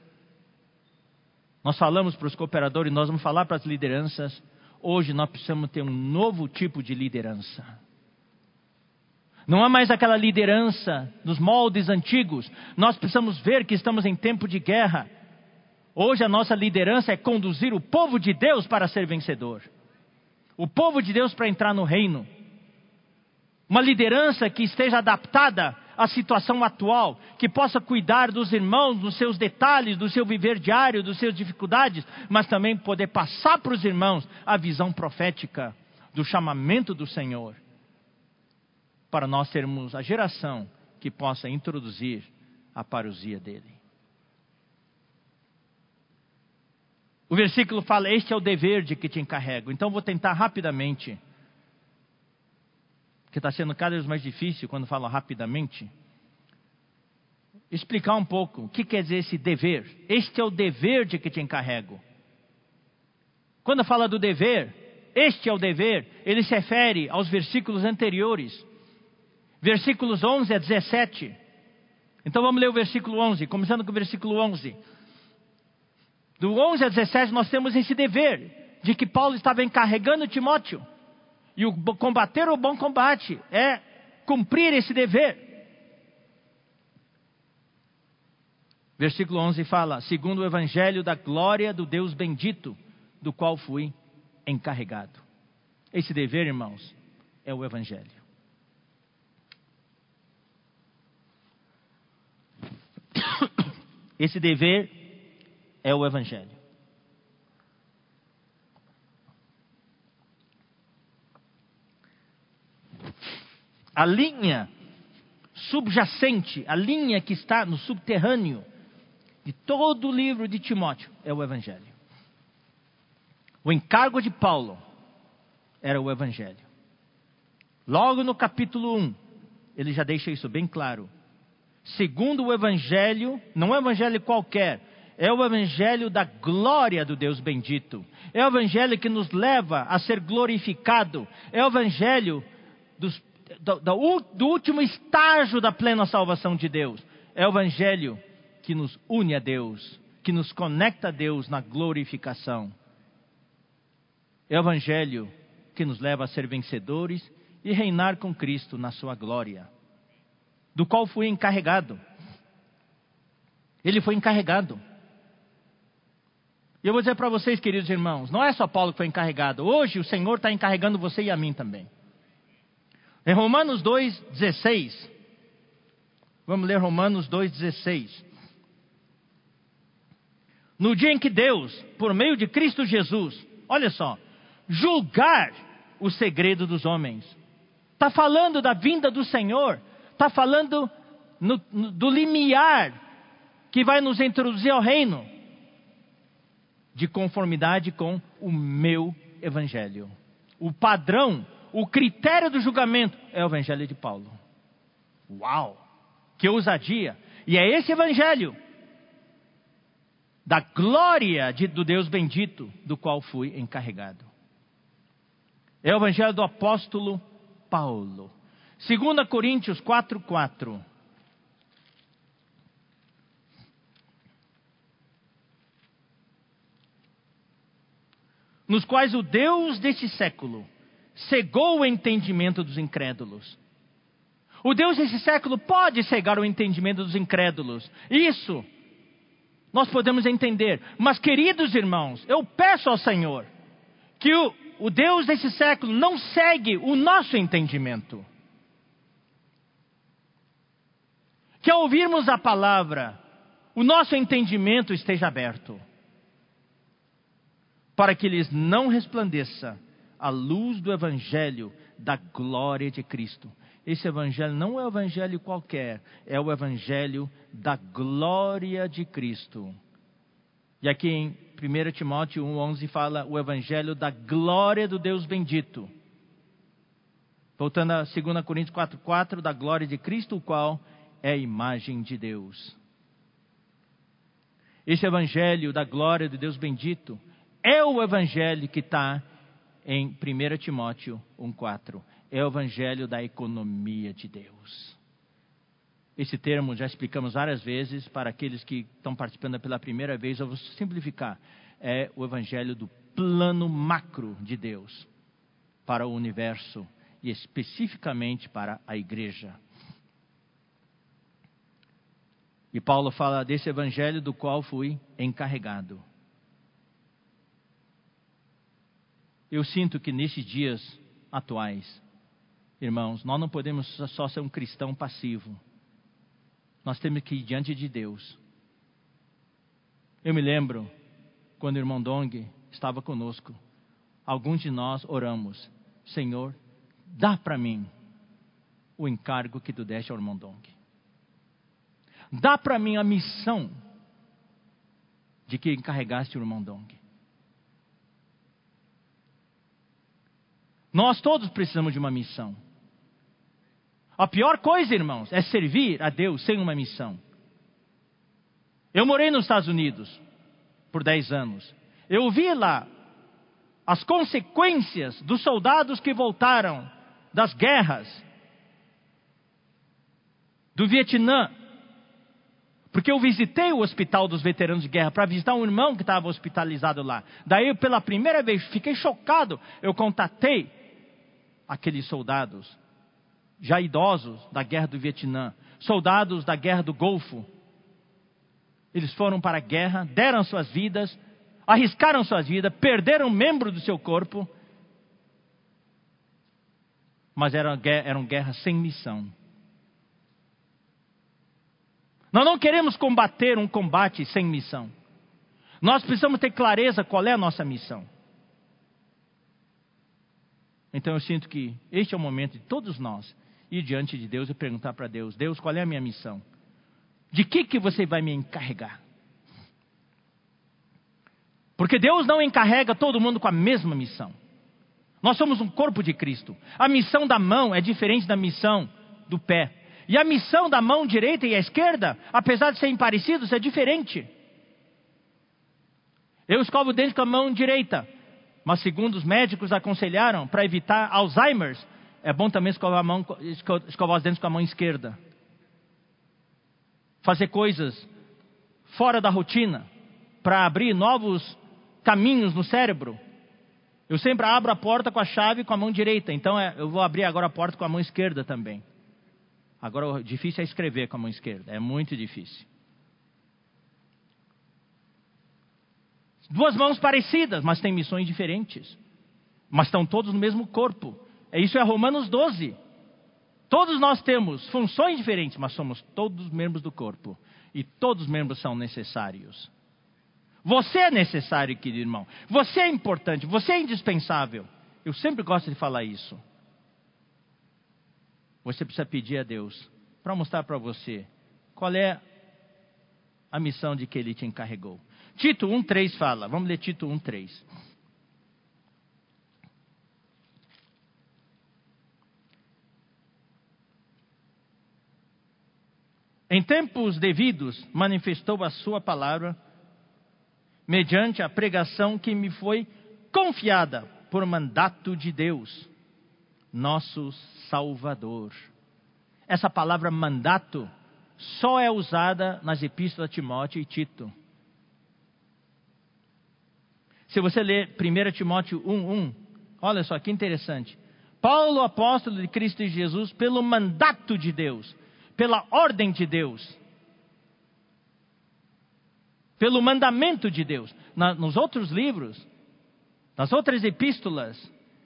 Nós falamos para os cooperadores, nós vamos falar para as lideranças. Hoje nós precisamos ter um novo tipo de liderança. Não há mais aquela liderança nos moldes antigos. Nós precisamos ver que estamos em tempo de guerra. Hoje a nossa liderança é conduzir o povo de Deus para ser vencedor. O povo de Deus para entrar no reino. Uma liderança que esteja adaptada à situação atual, que possa cuidar dos irmãos, dos seus detalhes, do seu viver diário, das suas dificuldades, mas também poder passar para os irmãos a visão profética do chamamento do Senhor, para nós sermos a geração que possa introduzir a parousia dele. O versículo fala: Este é o dever de que te encarrego. Então vou tentar rapidamente, que está sendo cada vez mais difícil quando falo rapidamente, explicar um pouco o que quer dizer esse dever. Este é o dever de que te encarrego. Quando fala do dever, este é o dever, ele se refere aos versículos anteriores, versículos 11 a 17. Então vamos ler o versículo 11, começando com o versículo 11. Do 11 a 17 nós temos esse dever de que Paulo estava encarregando Timóteo. E o combater o bom combate é cumprir esse dever. Versículo 11 fala: segundo o evangelho da glória do Deus bendito, do qual fui encarregado. Esse dever, irmãos, é o evangelho. Esse dever é o evangelho. A linha subjacente, a linha que está no subterrâneo de todo o livro de Timóteo é o Evangelho. O encargo de Paulo era o Evangelho. Logo no capítulo 1, ele já deixa isso bem claro. Segundo o Evangelho, não é um Evangelho qualquer, é o Evangelho da glória do Deus bendito. É o Evangelho que nos leva a ser glorificado. É o Evangelho dos, do, do, do último estágio da plena salvação de Deus. É o Evangelho que nos une a Deus, que nos conecta a Deus na glorificação. É o Evangelho que nos leva a ser vencedores e reinar com Cristo na sua glória, do qual fui encarregado. Ele foi encarregado. E eu vou dizer para vocês, queridos irmãos, não é só Paulo que foi encarregado. Hoje o Senhor está encarregando você e a mim também. Em Romanos 2,16, vamos ler Romanos 2,16 no dia em que Deus, por meio de Cristo Jesus, olha só, julgar o segredo dos homens. Está falando da vinda do Senhor, está falando no, no, do limiar que vai nos introduzir ao reino, de conformidade com o meu evangelho. O padrão, o critério do julgamento é o evangelho de Paulo. Uau! Que ousadia! E é esse evangelho da glória de, do Deus bendito, do qual fui encarregado. É o evangelho do apóstolo Paulo. 2 Coríntios 4, 4. Nos quais o Deus deste século cegou o entendimento dos incrédulos. O Deus desse século pode cegar o entendimento dos incrédulos. Isso nós podemos entender. Mas, queridos irmãos, eu peço ao Senhor que o, o Deus desse século não segue o nosso entendimento. Que ao ouvirmos a palavra, o nosso entendimento esteja aberto, para que lhes não resplandeça a luz do Evangelho da glória de Cristo, esse evangelho não é um evangelho qualquer, é o evangelho da glória de Cristo. E aqui em 1 Timóteo 1,11 fala o evangelho da glória do Deus bendito. Voltando a 2 Coríntios 4,4, da glória de Cristo, o qual é a imagem de Deus. Esse evangelho da glória do Deus bendito é o evangelho que está em 1 Timóteo 1,4 é o evangelho da economia de Deus. Esse termo já explicamos várias vezes para aqueles que estão participando pela primeira vez, eu vou simplificar. É o evangelho do plano macro de Deus para o universo e especificamente para a igreja. E Paulo fala desse evangelho do qual fui encarregado. Eu sinto que nesses dias atuais, Irmãos, nós não podemos só ser um cristão passivo. Nós temos que ir diante de Deus. Eu me lembro quando o irmão Dong estava conosco. Alguns de nós oramos: Senhor, dá para mim o encargo que tu deste ao irmão Dong. Dá para mim a missão de que encarregaste o irmão Dong. Nós todos precisamos de uma missão. A pior coisa, irmãos, é servir a Deus sem uma missão. Eu morei nos Estados Unidos por 10 anos. Eu vi lá as consequências dos soldados que voltaram das guerras do Vietnã. Porque eu visitei o hospital dos veteranos de guerra para visitar um irmão que estava hospitalizado lá. Daí, pela primeira vez, fiquei chocado. Eu contatei aqueles soldados, já idosos da guerra do Vietnã, soldados da guerra do Golfo. Eles foram para a guerra, deram suas vidas, arriscaram suas vidas, perderam um membro do seu corpo, mas eram, eram guerras sem missão. Nós não queremos combater um combate sem missão. Nós precisamos ter clareza qual é a nossa missão. Então eu sinto que este é o momento de todos nós ir diante de Deus e perguntar para Deus: Deus, qual é a minha missão? De que que você vai me encarregar? Porque Deus não encarrega todo mundo com a mesma missão. Nós somos um corpo de Cristo. A missão da mão é diferente da missão do pé. E a missão da mão direita e a esquerda, apesar de serem parecidos, é diferente. Eu escovo o dente com a mão direita, mas segundo os médicos aconselharam, para evitar Alzheimer, é bom também escovar, mão, escovar os dentes com a mão esquerda. Fazer coisas fora da rotina, para abrir novos caminhos no cérebro. Eu sempre abro a porta com a chave com a mão direita, então é, eu vou abrir agora a porta com a mão esquerda também. Agora, o difícil é escrever com a mão esquerda, é muito difícil. Duas mãos parecidas, mas têm missões diferentes. Mas estão todos no mesmo corpo. É isso é Romanos 12. Todos nós temos funções diferentes, mas somos todos membros do corpo. E todos os membros são necessários. Você é necessário, querido irmão. Você é importante, você é indispensável. Eu sempre gosto de falar isso você precisa pedir a Deus para mostrar para você qual é a missão de que ele te encarregou. Tito 1,3 fala, vamos ler Tito 1,3. Em tempos devidos, manifestou a sua palavra, mediante a pregação que me foi confiada por mandato de Deus nosso Salvador. Essa palavra mandato só é usada nas epístolas de Timóteo e Tito. Se você ler 1 Timóteo 1,1, olha só que interessante. Paulo, apóstolo de Cristo Jesus, pelo mandato de Deus, pela ordem de Deus, pelo mandamento de Deus. Na, nos outros livros, nas outras epístolas,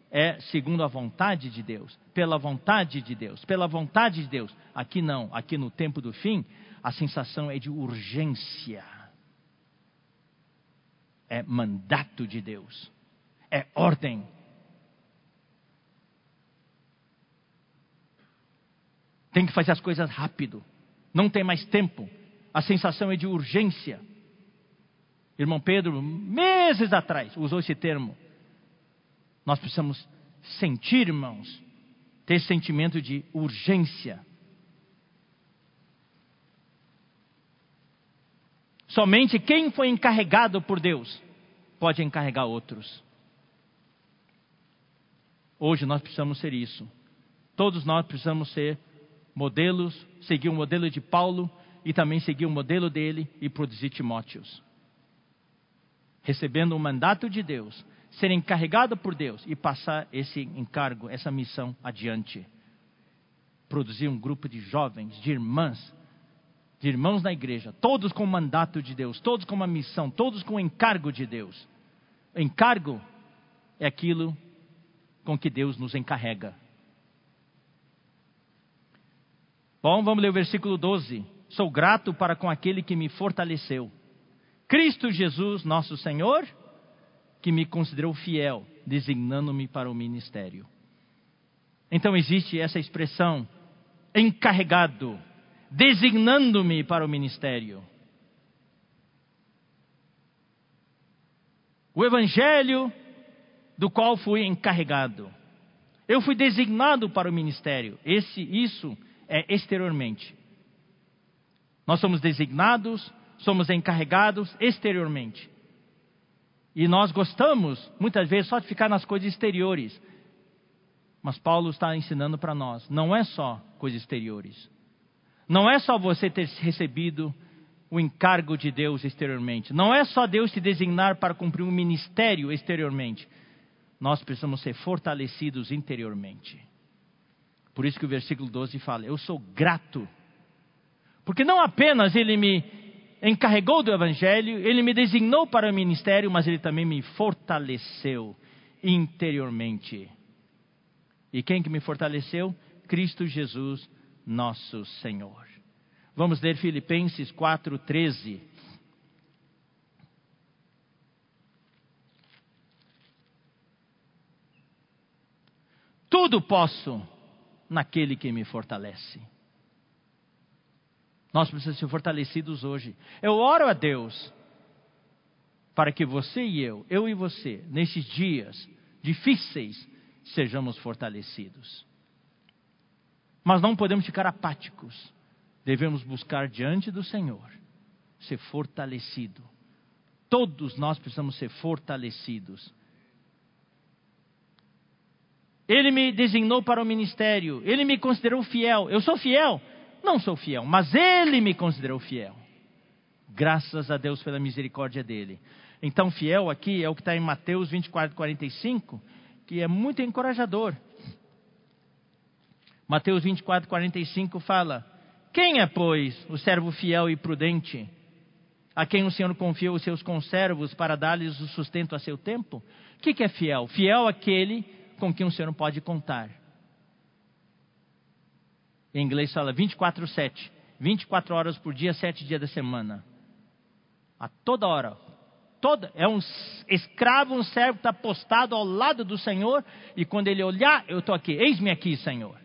é segundo a vontade de Deus, pela vontade de Deus, pela vontade de Deus. Aqui não, aqui no tempo do fim, a sensação é de urgência. É mandato de Deus, é ordem. Tem que fazer as coisas rápido, não tem mais tempo. A sensação é de urgência. Irmão Pedro, meses atrás, usou esse termo. Nós precisamos sentir, irmãos, ter sentimento de urgência. Somente quem foi encarregado por Deus pode encarregar outros. Hoje nós precisamos ser isso. Todos nós precisamos ser modelos, seguir o modelo de Paulo e também seguir o modelo dele e produzir Timóteos. Recebendo o mandato de Deus, ser encarregado por Deus e passar esse encargo, essa missão adiante. Produzir um grupo de jovens, de irmãs, de irmãos na igreja, todos com o mandato de Deus, todos com uma missão, todos com o encargo de Deus. Encargo é aquilo com que Deus nos encarrega. Bom, vamos ler o versículo 12. Sou grato para com aquele que me fortaleceu. Cristo Jesus, nosso Senhor que me considerou fiel, designando-me para o ministério. Então existe essa expressão, encarregado, designando-me para o ministério. O evangelho do qual fui encarregado. Eu fui designado para o ministério. Esse, isso é exteriormente. Nós somos designados, somos encarregados exteriormente. E nós gostamos, muitas vezes, só de ficar nas coisas exteriores. Mas Paulo está ensinando para nós: não é só coisas exteriores. Não é só você ter recebido o encargo de Deus exteriormente. Não é só Deus te designar para cumprir um ministério exteriormente. Nós precisamos ser fortalecidos interiormente. Por isso que o versículo 12 fala: Eu sou grato. Porque não apenas ele me encarregou do evangelho, ele me designou para o ministério, mas ele também me fortaleceu interiormente. E quem que me fortaleceu? Cristo Jesus, nosso Senhor. Vamos ler Filipenses 4:13. Tudo posso naquele que me fortalece. Nós precisamos ser fortalecidos hoje. Eu oro a Deus para que você e eu, eu e você, nesses dias difíceis, sejamos fortalecidos. Mas não podemos ficar apáticos. Devemos buscar diante do Senhor ser fortalecido. Todos nós precisamos ser fortalecidos. Ele me designou para o ministério, ele me considerou fiel. Eu sou fiel? Não sou fiel, mas ele me considerou fiel. Graças a Deus pela misericórdia dele. Então, fiel aqui é o que está em Mateus 24, 45, que é muito encorajador. Mateus 24, 45 fala: Quem é, pois, o servo fiel e prudente, a quem o Senhor confiou os seus conservos para dar-lhes o sustento a seu tempo? O que, é fiel? Fiel aquele com quem o Senhor pode contar. Em inglês fala 24, 7. 24 horas por dia, 7 dias da semana. A toda hora, toda, é um escravo, um servo que está postado ao lado do Senhor, e quando ele olhar, eu estou aqui, eis-me aqui, Senhor.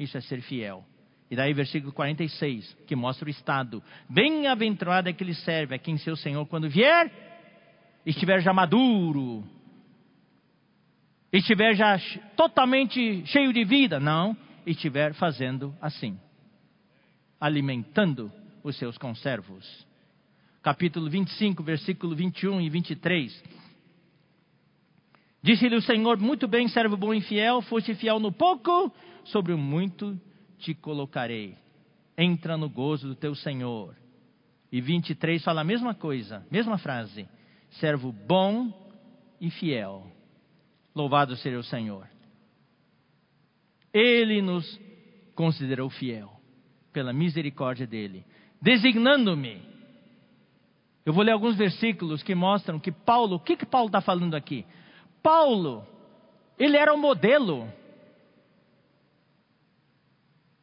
Isso é ser fiel. E daí, versículo 46, que mostra o estado. Bem-aventurado é que ele serve, a quem seu Senhor, quando vier, estiver já maduro, estiver já totalmente cheio de vida. Não, estiver fazendo assim, alimentando os seus conservos capítulo 25, versículo 21 e 23. Disse-lhe o Senhor: Muito bem, servo bom e fiel, foste fiel no pouco, sobre o muito te colocarei. Entra no gozo do teu Senhor. E 23 fala a mesma coisa, mesma frase: servo bom e fiel. Louvado seja o Senhor. Ele nos considerou fiel, pela misericórdia dele, designando-me eu vou ler alguns versículos que mostram que Paulo, o que, que Paulo está falando aqui? Paulo, ele era um modelo.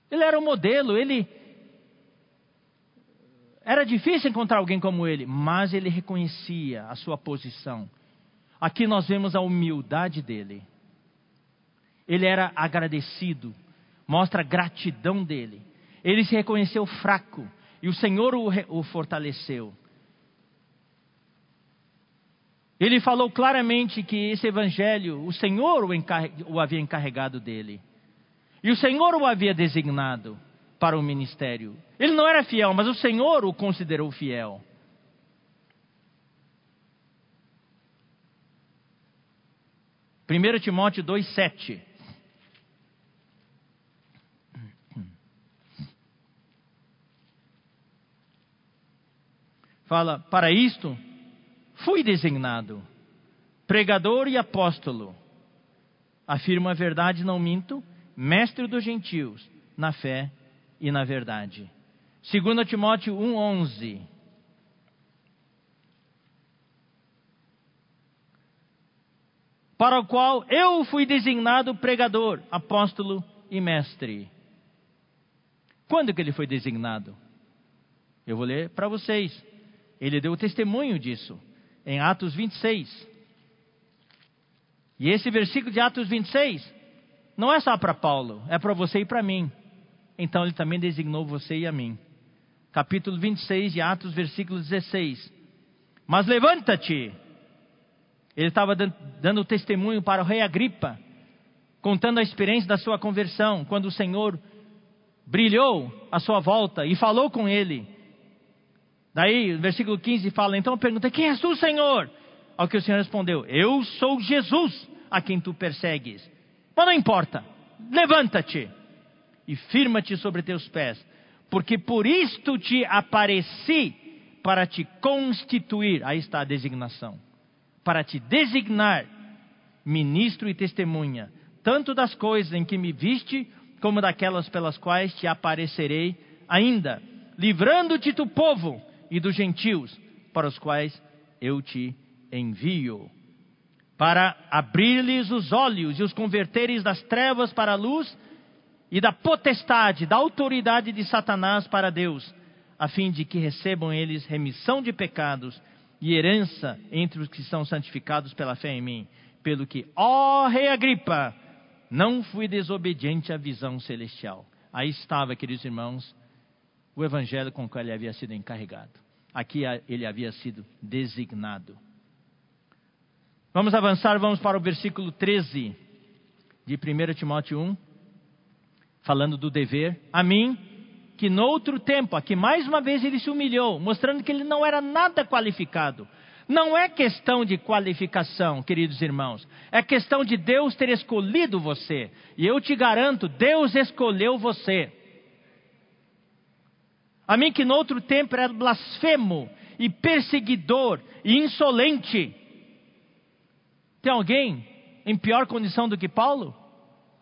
Ele era um modelo, ele. Era difícil encontrar alguém como ele, mas ele reconhecia a sua posição. Aqui nós vemos a humildade dele. Ele era agradecido, mostra a gratidão dele. Ele se reconheceu fraco e o Senhor o, o fortaleceu. Ele falou claramente que esse evangelho, o Senhor o, o, havia encarregado dele. E o Senhor o havia designado para o ministério. Ele não era fiel, mas o Senhor o considerou fiel. Primeiro Timóteo 2:7 Fala, para isto fui designado pregador e apóstolo. Afirmo a verdade, não minto, mestre dos gentios, na fé e na verdade. 2 Timóteo 1,11. Para o qual eu fui designado pregador, apóstolo e mestre. Quando que ele foi designado? Eu vou ler para vocês. Ele deu testemunho disso em Atos 26. E esse versículo de Atos 26 não é só para Paulo, é para você e para mim. Então ele também designou você e a mim. Capítulo 26 de Atos, versículo 16. Mas levanta-te. Ele estava dando testemunho para o rei Agripa, contando a experiência da sua conversão, quando o Senhor brilhou à sua volta e falou com ele. Daí, versículo 15 fala: Então pergunta: Quem és tu, Senhor? Ao que o Senhor respondeu: Eu sou Jesus a quem tu persegues. Mas não importa, levanta-te e firma-te sobre teus pés, porque por isto te apareci para te constituir. Aí está a designação. Para te designar ministro e testemunha, tanto das coisas em que me viste, como daquelas pelas quais te aparecerei ainda, livrando-te do povo e dos gentios, para os quais eu te envio, para abrir-lhes os olhos e os converteres das trevas para a luz e da potestade, da autoridade de Satanás para Deus, a fim de que recebam eles remissão de pecados e herança entre os que são santificados pela fé em mim. Pelo que, ó Rei Agripa, não fui desobediente à visão celestial. Aí estava, queridos irmãos, o evangelho com o qual ele havia sido encarregado. Aqui ele havia sido designado. Vamos avançar, vamos para o versículo 13 de 1 Timóteo 1, falando do dever. A mim, que noutro tempo, aqui mais uma vez ele se humilhou, mostrando que ele não era nada qualificado. Não é questão de qualificação, queridos irmãos. É questão de Deus ter escolhido você. E eu te garanto, Deus escolheu você. A mim que noutro tempo era blasfemo e perseguidor e insolente. Tem alguém em pior condição do que Paulo?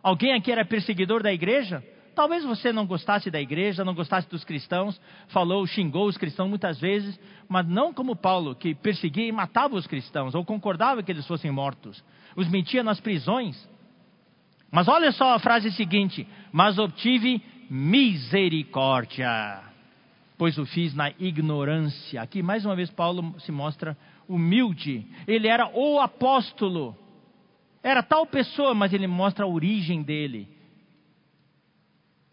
Alguém aqui era perseguidor da igreja? Talvez você não gostasse da igreja, não gostasse dos cristãos, falou, xingou os cristãos muitas vezes, mas não como Paulo, que perseguia e matava os cristãos, ou concordava que eles fossem mortos, os metia nas prisões. Mas olha só a frase seguinte: Mas obtive misericórdia, pois o fiz na ignorância. Aqui mais uma vez Paulo se mostra humilde, ele era o apóstolo, era tal pessoa, mas ele mostra a origem dele.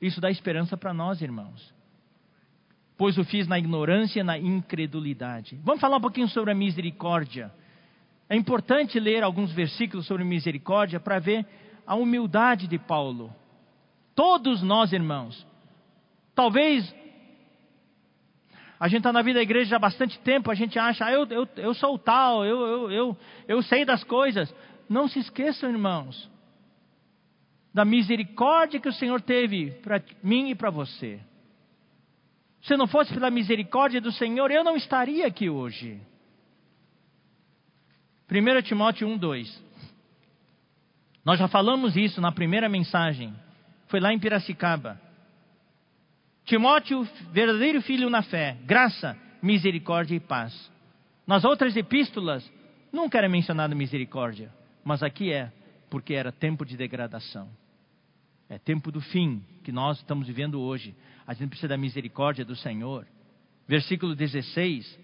Isso dá esperança para nós, irmãos. Pois o fiz na ignorância e na incredulidade. Vamos falar um pouquinho sobre a misericórdia. É importante ler alguns versículos sobre misericórdia para ver a humildade de Paulo. Todos nós, irmãos, talvez a gente está na vida da igreja há bastante tempo, a gente acha, ah, eu, eu, eu sou tal, eu, eu, eu, eu sei das coisas. Não se esqueçam, irmãos, da misericórdia que o Senhor teve para mim e para você. Se não fosse pela misericórdia do Senhor, eu não estaria aqui hoje. 1 Timóteo 1, 2. Nós já falamos isso na primeira mensagem. Foi lá em Piracicaba. Timóteo, verdadeiro filho na fé, graça, misericórdia e paz. Nas outras epístolas, nunca era mencionado misericórdia, mas aqui é, porque era tempo de degradação. É tempo do fim que nós estamos vivendo hoje. A gente precisa da misericórdia do Senhor. Versículo 16.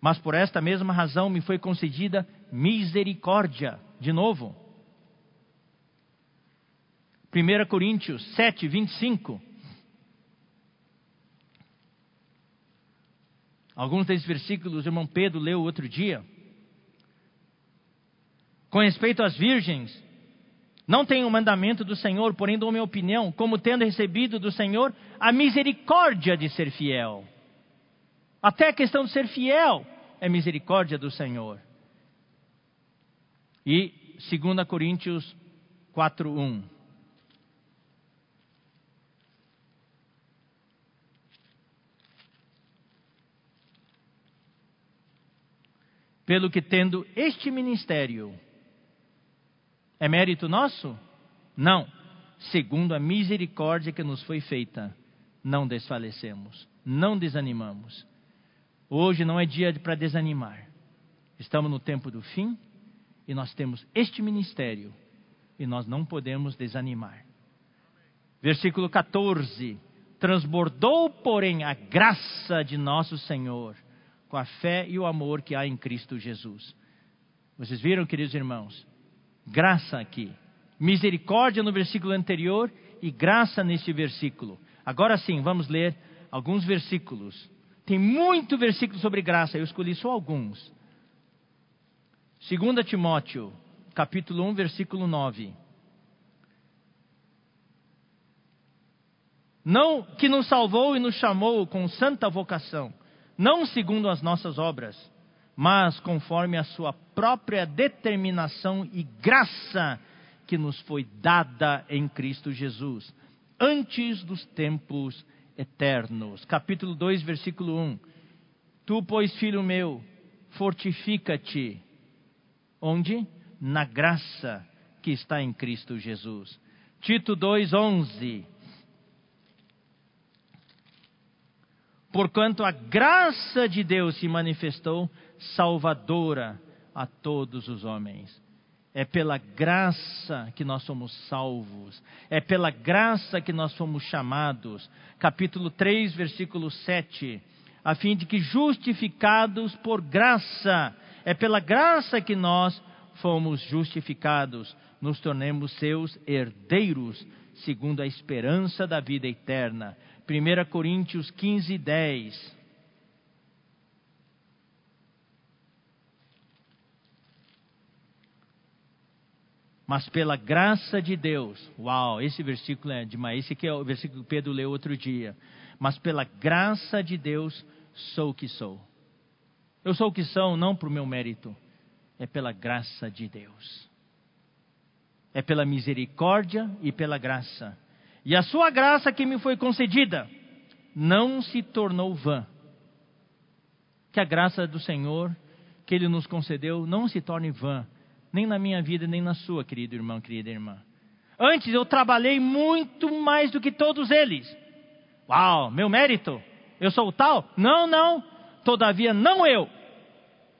Mas por esta mesma razão me foi concedida misericórdia. De novo. 1 Coríntios 7, 25. Alguns desses versículos o irmão Pedro leu outro dia. Com respeito às virgens, não tenho o mandamento do Senhor, porém dou minha opinião, como tendo recebido do Senhor a misericórdia de ser fiel. Até a questão de ser fiel é misericórdia do Senhor. E 2 Coríntios 4:1. Pelo que tendo este ministério, é mérito nosso? Não. Segundo a misericórdia que nos foi feita, não desfalecemos, não desanimamos. Hoje não é dia para desanimar. Estamos no tempo do fim e nós temos este ministério e nós não podemos desanimar. Versículo 14: Transbordou, porém, a graça de nosso Senhor com a fé e o amor que há em Cristo Jesus. Vocês viram, queridos irmãos? Graça aqui. Misericórdia no versículo anterior e graça neste versículo. Agora sim, vamos ler alguns versículos. Tem muito versículo sobre graça, eu escolhi só alguns. 2 Timóteo, capítulo 1, versículo 9. Não que nos salvou e nos chamou com santa vocação, não segundo as nossas obras, mas conforme a sua própria determinação e graça que nos foi dada em Cristo Jesus, antes dos tempos eternos. Capítulo 2, versículo 1. Tu, pois, filho meu, fortifica-te. Onde? Na graça que está em Cristo Jesus. Tito 2, 11. Porquanto a graça de Deus se manifestou salvadora a todos os homens. É pela graça que nós somos salvos. É pela graça que nós somos chamados. Capítulo 3, versículo 7. A fim de que justificados por graça, é pela graça que nós fomos justificados, nos tornemos seus herdeiros, segundo a esperança da vida eterna. 1 Coríntios 15, 10. Mas pela graça de Deus, uau, esse versículo é demais. Esse aqui é o versículo que Pedro leu outro dia. Mas pela graça de Deus sou o que sou. Eu sou o que sou não por meu mérito, é pela graça de Deus. É pela misericórdia e pela graça. E a sua graça que me foi concedida não se tornou vã. Que a graça do Senhor que Ele nos concedeu não se torne vã nem na minha vida, nem na sua, querido irmão, querida irmã. Antes eu trabalhei muito mais do que todos eles. Uau, meu mérito? Eu sou o tal? Não, não. Todavia, não eu.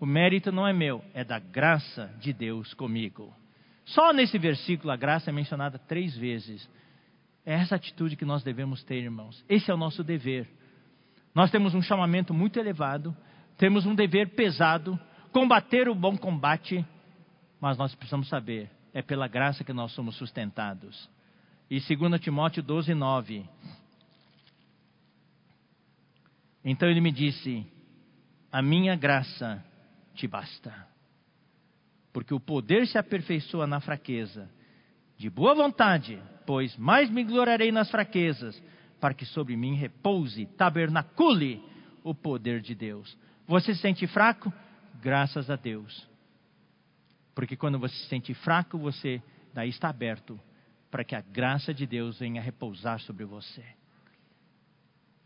O mérito não é meu, é da graça de Deus comigo. Só nesse versículo a graça é mencionada três vezes. É essa atitude que nós devemos ter, irmãos. Esse é o nosso dever. Nós temos um chamamento muito elevado, temos um dever pesado, combater o bom combate, mas nós precisamos saber, é pela graça que nós somos sustentados. E 2 Timóteo 12, 9. Então ele me disse: A minha graça te basta. Porque o poder se aperfeiçoa na fraqueza. De boa vontade, pois mais me gloriarei nas fraquezas, para que sobre mim repouse, tabernacule o poder de Deus. Você se sente fraco? Graças a Deus. Porque quando você se sente fraco, você daí está aberto para que a graça de Deus venha repousar sobre você.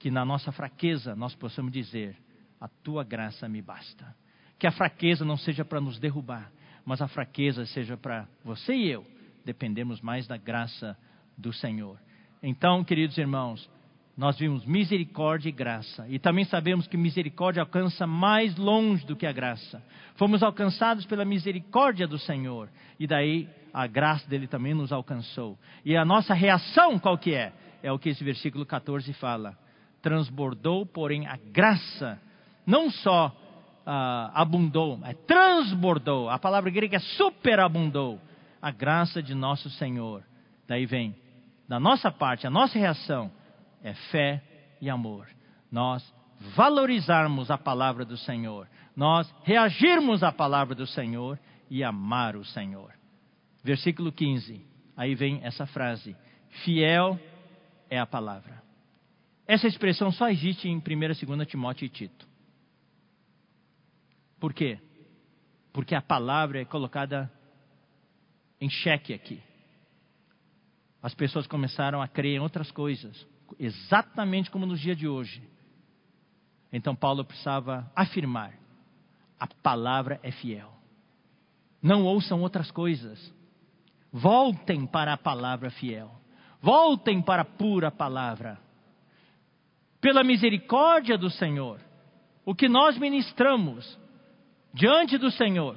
Que na nossa fraqueza nós possamos dizer: A tua graça me basta. Que a fraqueza não seja para nos derrubar, mas a fraqueza seja para você e eu dependemos mais da graça do Senhor. Então, queridos irmãos, nós vimos misericórdia e graça. E também sabemos que misericórdia alcança mais longe do que a graça. Fomos alcançados pela misericórdia do Senhor. E daí a graça dele também nos alcançou. E a nossa reação qual que é? É o que esse versículo 14 fala. Transbordou, porém, a graça. Não só uh, abundou, é transbordou. A palavra grega é superabundou. A graça de nosso Senhor. Daí vem, da nossa parte, a nossa reação é fé e amor. Nós valorizarmos a palavra do Senhor, nós reagirmos à palavra do Senhor e amar o Senhor. Versículo 15, aí vem essa frase: fiel é a palavra. Essa expressão só existe em 1 e 2 Timóteo e Tito. Por quê? Porque a palavra é colocada em xeque aqui. As pessoas começaram a crer em outras coisas exatamente como nos dias de hoje. Então Paulo precisava afirmar: a palavra é fiel. Não ouçam outras coisas. Voltem para a palavra fiel. Voltem para a pura palavra. Pela misericórdia do Senhor, o que nós ministramos diante do Senhor,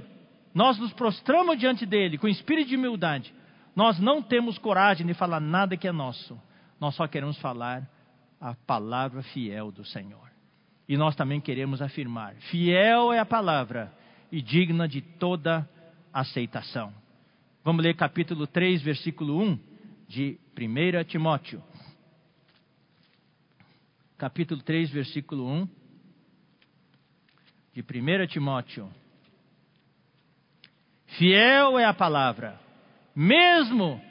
nós nos prostramos diante dele com espírito de humildade. Nós não temos coragem de falar nada que é nosso nós só queremos falar a palavra fiel do Senhor. E nós também queremos afirmar: fiel é a palavra e digna de toda aceitação. Vamos ler capítulo 3, versículo 1 de 1 Timóteo. Capítulo 3, versículo 1 de 1 Timóteo. Fiel é a palavra, mesmo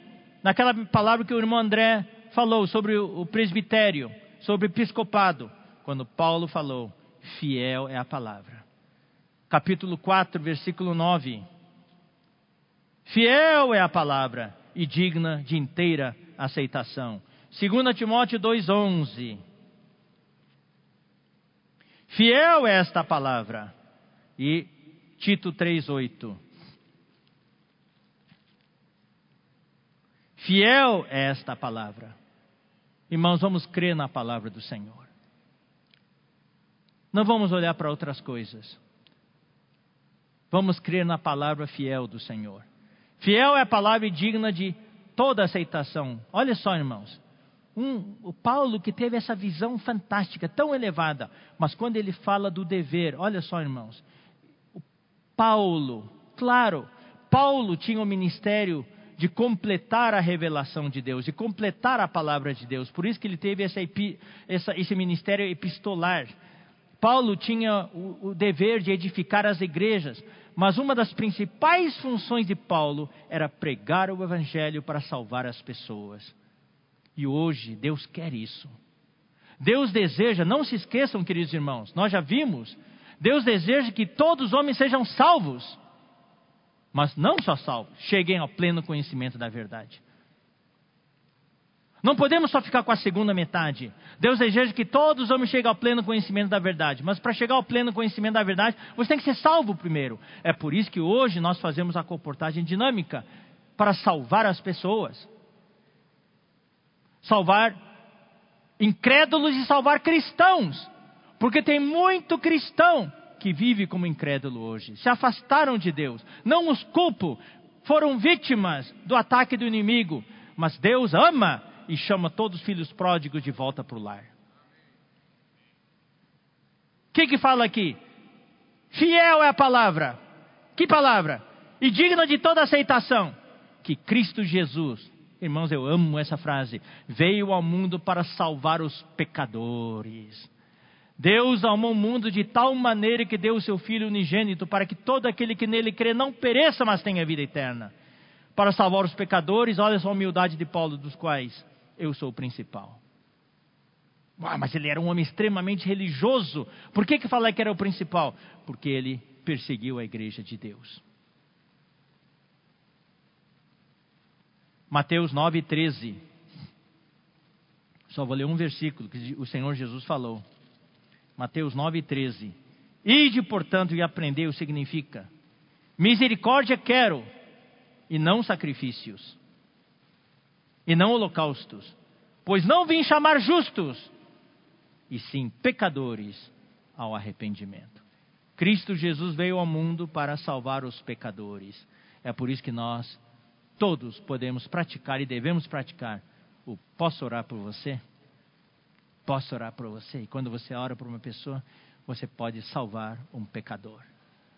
naquela palavra que o irmão André falou sobre o presbitério, sobre o episcopado, quando Paulo falou, fiel é a palavra. Capítulo 4, versículo 9. Fiel é a palavra e digna de inteira aceitação. 2 Timóteo 2,11. Fiel é esta palavra. E Tito 3,8. Fiel é esta palavra. Irmãos, vamos crer na palavra do Senhor. Não vamos olhar para outras coisas. Vamos crer na palavra fiel do Senhor. Fiel é a palavra digna de toda aceitação. Olha só, irmãos. Um, o Paulo que teve essa visão fantástica, tão elevada, mas quando ele fala do dever, olha só, irmãos. Paulo, claro, Paulo tinha o ministério de completar a revelação de Deus, de completar a palavra de Deus. Por isso que ele teve essa, essa, esse ministério epistolar. Paulo tinha o, o dever de edificar as igrejas, mas uma das principais funções de Paulo era pregar o evangelho para salvar as pessoas. E hoje Deus quer isso. Deus deseja, não se esqueçam, queridos irmãos, nós já vimos, Deus deseja que todos os homens sejam salvos, mas não só salvos, cheguem ao pleno conhecimento da verdade. Não podemos só ficar com a segunda metade. Deus deseja que todos os homens cheguem ao pleno conhecimento da verdade. Mas para chegar ao pleno conhecimento da verdade, você tem que ser salvo primeiro. É por isso que hoje nós fazemos a comportagem dinâmica para salvar as pessoas. Salvar incrédulos e salvar cristãos. Porque tem muito cristão que vive como incrédulo hoje. Se afastaram de Deus. Não os culpo. Foram vítimas do ataque do inimigo. Mas Deus ama e chama todos os filhos pródigos de volta para o lar. O que, que fala aqui? Fiel é a palavra. Que palavra? E digna de toda aceitação. Que Cristo Jesus, irmãos, eu amo essa frase, veio ao mundo para salvar os pecadores. Deus amou o mundo de tal maneira que deu o seu Filho unigênito para que todo aquele que nele crê não pereça, mas tenha vida eterna. Para salvar os pecadores, olha só a humildade de Paulo, dos quais eu sou o principal. Mas ele era um homem extremamente religioso. Por que, que falar que era o principal? Porque ele perseguiu a igreja de Deus. Mateus 9, 13. Só vou ler um versículo que o Senhor Jesus falou. Mateus 9, 13. Ide, portanto, e aprendei o significa. Misericórdia quero, e não sacrifícios e não holocaustos, pois não vim chamar justos, e sim pecadores ao arrependimento. Cristo Jesus veio ao mundo para salvar os pecadores. É por isso que nós todos podemos praticar e devemos praticar o posso orar por você? Posso orar por você? E quando você ora por uma pessoa, você pode salvar um pecador.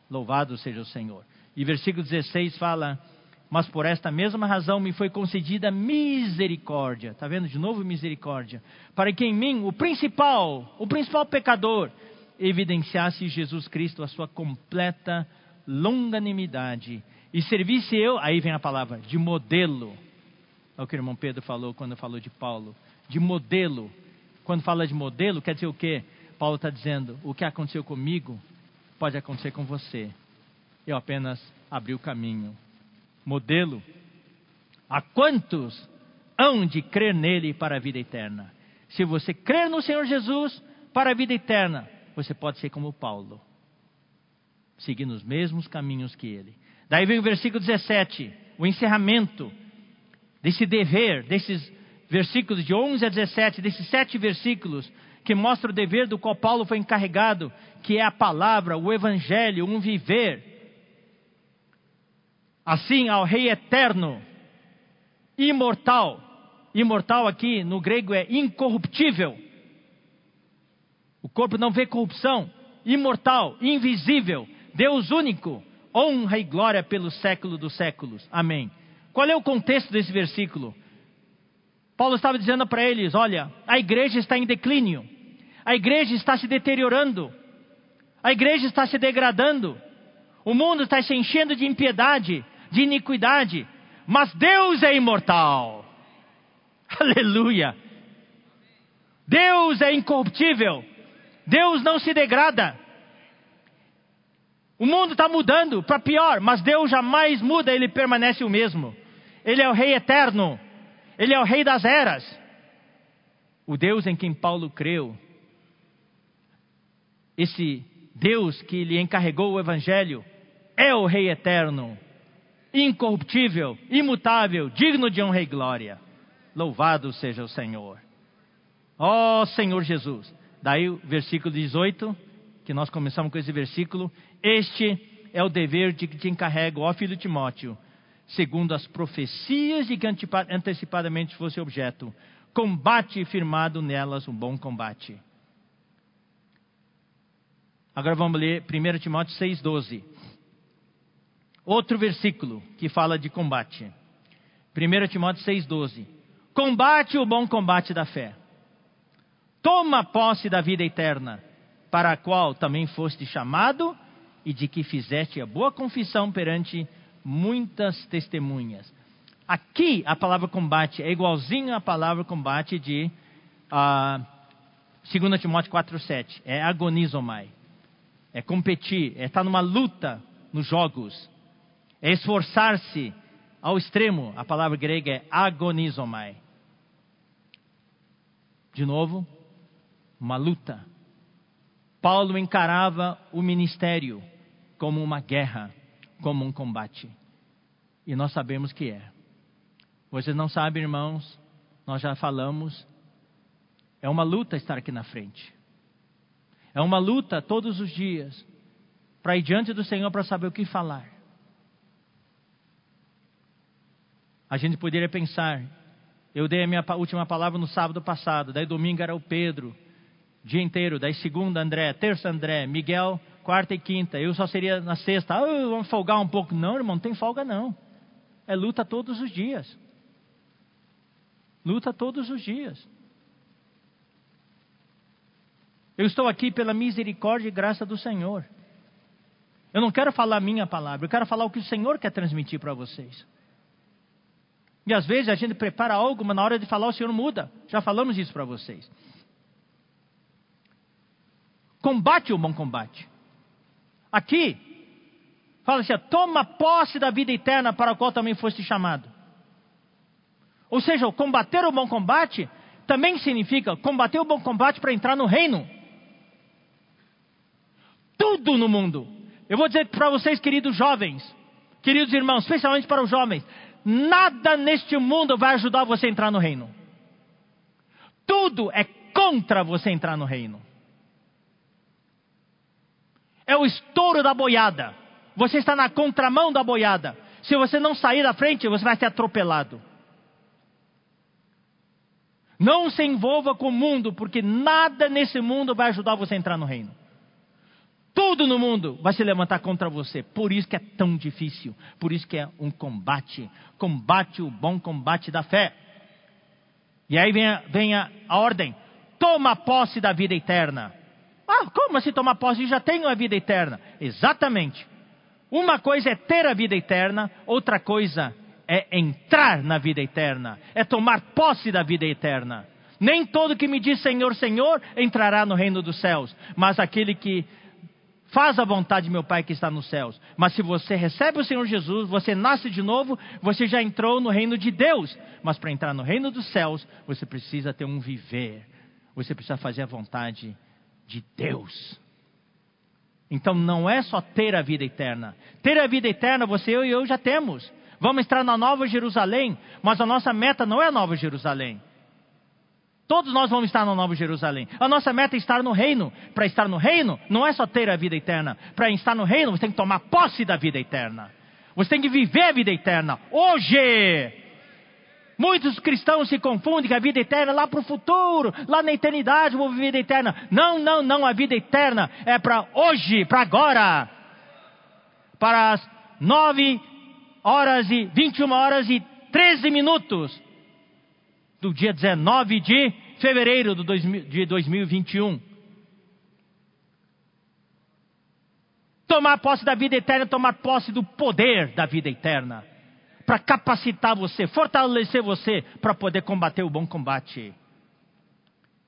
Louvado seja o Senhor. E versículo 16 fala: mas por esta mesma razão me foi concedida misericórdia. Está vendo de novo misericórdia? Para que em mim, o principal, o principal pecador, evidenciasse Jesus Cristo a sua completa longanimidade e servisse eu, aí vem a palavra, de modelo. É o que o irmão Pedro falou quando falou de Paulo. De modelo. Quando fala de modelo, quer dizer o quê? Paulo está dizendo: o que aconteceu comigo pode acontecer com você. Eu apenas abri o caminho modelo, a quantos hão de crer nele para a vida eterna? Se você crer no Senhor Jesus para a vida eterna, você pode ser como Paulo, seguindo os mesmos caminhos que ele. Daí vem o versículo 17, o encerramento desse dever, desses versículos de 11 a 17, desses sete versículos que mostra o dever do qual Paulo foi encarregado, que é a palavra, o evangelho, um viver assim ao Rei eterno, imortal. Imortal aqui no grego é incorruptível. O corpo não vê corrupção. Imortal, invisível, Deus único, honra e glória pelo século dos séculos. Amém. Qual é o contexto desse versículo? Paulo estava dizendo para eles: olha, a igreja está em declínio, a igreja está se deteriorando, a igreja está se degradando, o mundo está se enchendo de impiedade, de iniquidade, mas Deus é imortal. Aleluia! Deus é incorruptível. Deus não se degrada. O mundo está mudando para pior, mas Deus jamais muda, ele permanece o mesmo. Ele é o Rei eterno, ele é o Rei das eras. O Deus em quem Paulo creu, esse Deus que lhe encarregou o Evangelho, é o Rei eterno, incorruptível, imutável, digno de honra e glória. Louvado seja o Senhor. Ó oh, Senhor Jesus. Daí o versículo 18 que nós começamos com esse versículo, este é o dever de que te encarrego, ó filho Timóteo, segundo as profecias de que antecipadamente fosse objeto, combate firmado nelas um bom combate. Agora vamos ler 1 Timóteo 6,12. Outro versículo que fala de combate. 1 Timóteo 6,12. Combate o bom combate da fé. Toma posse da vida eterna para a qual também foste chamado e de que fizeste a boa confissão perante muitas testemunhas. Aqui a palavra combate é igualzinho à palavra combate de uh, 2 Timóteo 4,7. É agonizomai. É competir, é estar numa luta nos jogos. É esforçar-se ao extremo. A palavra grega é agonizomai. De novo, uma luta Paulo encarava o ministério como uma guerra, como um combate. E nós sabemos que é. Vocês não sabem, irmãos, nós já falamos, é uma luta estar aqui na frente. É uma luta todos os dias para ir diante do Senhor para saber o que falar. A gente poderia pensar, eu dei a minha última palavra no sábado passado, daí domingo era o Pedro, dia inteiro, daí segunda André, terça André, Miguel, quarta e quinta, eu só seria na sexta, ah, vamos folgar um pouco. Não, irmão, não tem folga não. É luta todos os dias. Luta todos os dias. Eu estou aqui pela misericórdia e graça do Senhor. Eu não quero falar a minha palavra, eu quero falar o que o Senhor quer transmitir para vocês. E às vezes a gente prepara algo, mas na hora de falar o Senhor muda. Já falamos isso para vocês. Combate o bom combate. Aqui, fala assim: toma posse da vida eterna para a qual também foste chamado. Ou seja, combater o bom combate também significa combater o bom combate para entrar no reino. Tudo no mundo. Eu vou dizer para vocês, queridos jovens, queridos irmãos, especialmente para os jovens, nada neste mundo vai ajudar você a entrar no reino. Tudo é contra você entrar no reino é o estouro da boiada. Você está na contramão da boiada. Se você não sair da frente, você vai ser atropelado. Não se envolva com o mundo, porque nada nesse mundo vai ajudar você a entrar no reino. Tudo no mundo vai se levantar contra você. Por isso que é tão difícil. Por isso que é um combate. Combate o bom combate da fé. E aí vem a, vem a, a ordem: toma posse da vida eterna. Ah, como assim tomar posse? Eu já tenho a vida eterna. Exatamente. Uma coisa é ter a vida eterna, outra coisa é entrar na vida eterna, é tomar posse da vida eterna. Nem todo que me diz Senhor, Senhor entrará no reino dos céus, mas aquele que faz a vontade de meu Pai que está nos céus. Mas se você recebe o Senhor Jesus, você nasce de novo, você já entrou no reino de Deus. Mas para entrar no reino dos céus, você precisa ter um viver, você precisa fazer a vontade de Deus. Então não é só ter a vida eterna. Ter a vida eterna, você eu e eu já temos. Vamos estar na Nova Jerusalém, mas a nossa meta não é a Nova Jerusalém. Todos nós vamos estar na Nova Jerusalém. A nossa meta é estar no reino. Para estar no reino, não é só ter a vida eterna. Para estar no reino, você tem que tomar posse da vida eterna. Você tem que viver a vida eterna. Hoje! Muitos cristãos se confundem que a vida eterna é lá para o futuro, lá na eternidade, vou viver a vida eterna. Não, não, não, a vida eterna é para hoje, para agora. Para as 9 horas e 21 horas e 13 minutos do dia 19 de fevereiro de 2021. Tomar posse da vida eterna, tomar posse do poder da vida eterna para capacitar você, fortalecer você para poder combater o bom combate.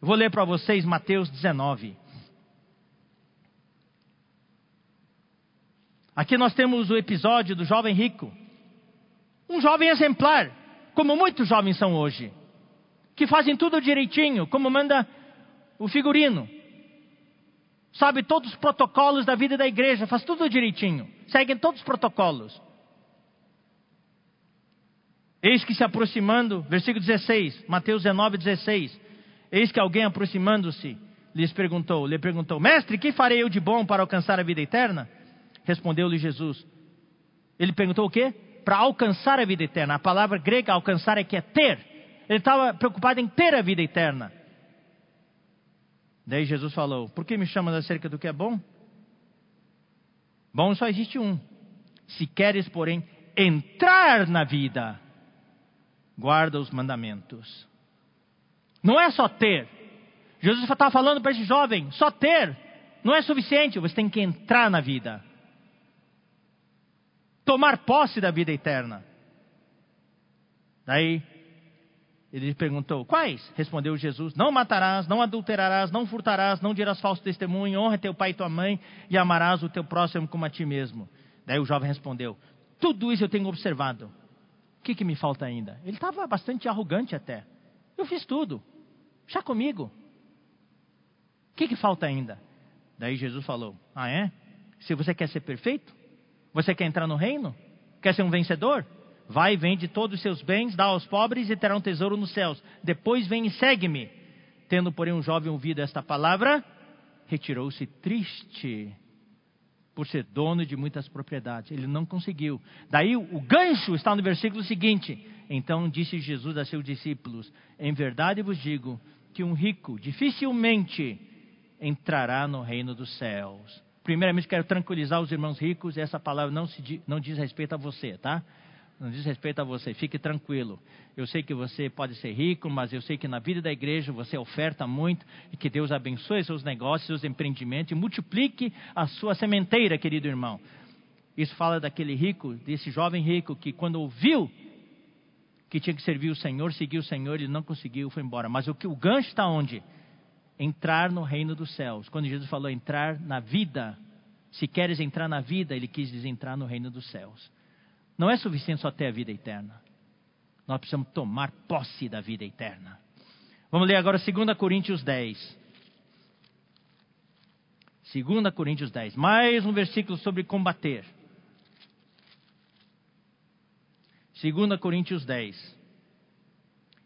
Eu vou ler para vocês Mateus 19. Aqui nós temos o episódio do jovem rico. Um jovem exemplar, como muitos jovens são hoje, que fazem tudo direitinho, como manda o figurino. Sabe todos os protocolos da vida da igreja, faz tudo direitinho, seguem todos os protocolos. Eis que se aproximando, versículo 16, Mateus 19, 16. Eis que alguém aproximando-se lhes perguntou, lhe perguntou: Mestre, que farei eu de bom para alcançar a vida eterna? Respondeu-lhe Jesus. Ele perguntou o quê? Para alcançar a vida eterna. A palavra grega alcançar é que é ter. Ele estava preocupado em ter a vida eterna. Daí Jesus falou: Por que me chamas acerca do que é bom? Bom só existe um. Se queres, porém, entrar na vida, guarda os mandamentos. Não é só ter. Jesus estava falando para esse jovem: só ter não é suficiente, você tem que entrar na vida. Tomar posse da vida eterna. Daí ele perguntou: Quais? Respondeu Jesus: Não matarás, não adulterarás, não furtarás, não dirás falso testemunho, honra teu pai e tua mãe e amarás o teu próximo como a ti mesmo. Daí o jovem respondeu: Tudo isso eu tenho observado. O que, que me falta ainda? Ele estava bastante arrogante até. Eu fiz tudo. Já comigo. O que, que falta ainda? Daí Jesus falou: Ah, é? Se você quer ser perfeito? Você quer entrar no reino? Quer ser um vencedor? Vai, vende todos os seus bens, dá aos pobres e terá um tesouro nos céus. Depois vem e segue-me. Tendo, porém, um jovem ouvido esta palavra, retirou-se triste por ser dono de muitas propriedades. Ele não conseguiu. Daí o gancho está no versículo seguinte. Então disse Jesus a seus discípulos: Em verdade vos digo que um rico dificilmente entrará no reino dos céus. Primeiramente, quero tranquilizar os irmãos ricos, essa palavra não, se, não diz respeito a você, tá? Não diz respeito a você, fique tranquilo. Eu sei que você pode ser rico, mas eu sei que na vida da igreja você oferta muito e que Deus abençoe seus negócios, seus empreendimentos e multiplique a sua sementeira, querido irmão. Isso fala daquele rico, desse jovem rico que quando ouviu que tinha que servir o Senhor, seguiu o Senhor, ele não conseguiu, foi embora. Mas o que o gancho está onde? Entrar no reino dos céus. Quando Jesus falou entrar na vida, se queres entrar na vida, ele quis dizer entrar no reino dos céus. Não é suficiente só ter a vida eterna. Nós precisamos tomar posse da vida eterna. Vamos ler agora 2 Coríntios 10. 2 Coríntios 10. Mais um versículo sobre combater. 2 Coríntios 10.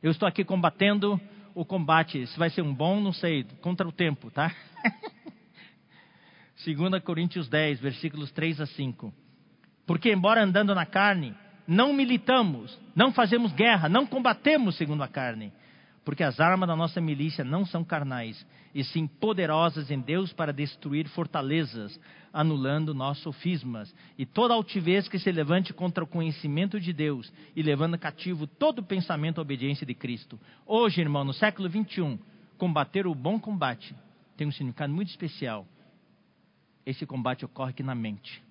Eu estou aqui combatendo o combate. Se vai ser um bom, não sei, contra o tempo, tá? 2 Coríntios 10, versículos 3 a 5. Porque, embora andando na carne, não militamos, não fazemos guerra, não combatemos segundo a carne. Porque as armas da nossa milícia não são carnais, e sim poderosas em Deus para destruir fortalezas, anulando nossos sofismas e toda altivez que se levante contra o conhecimento de Deus e levando cativo todo pensamento à obediência de Cristo. Hoje, irmão, no século 21, combater o bom combate tem um significado muito especial. Esse combate ocorre aqui na mente.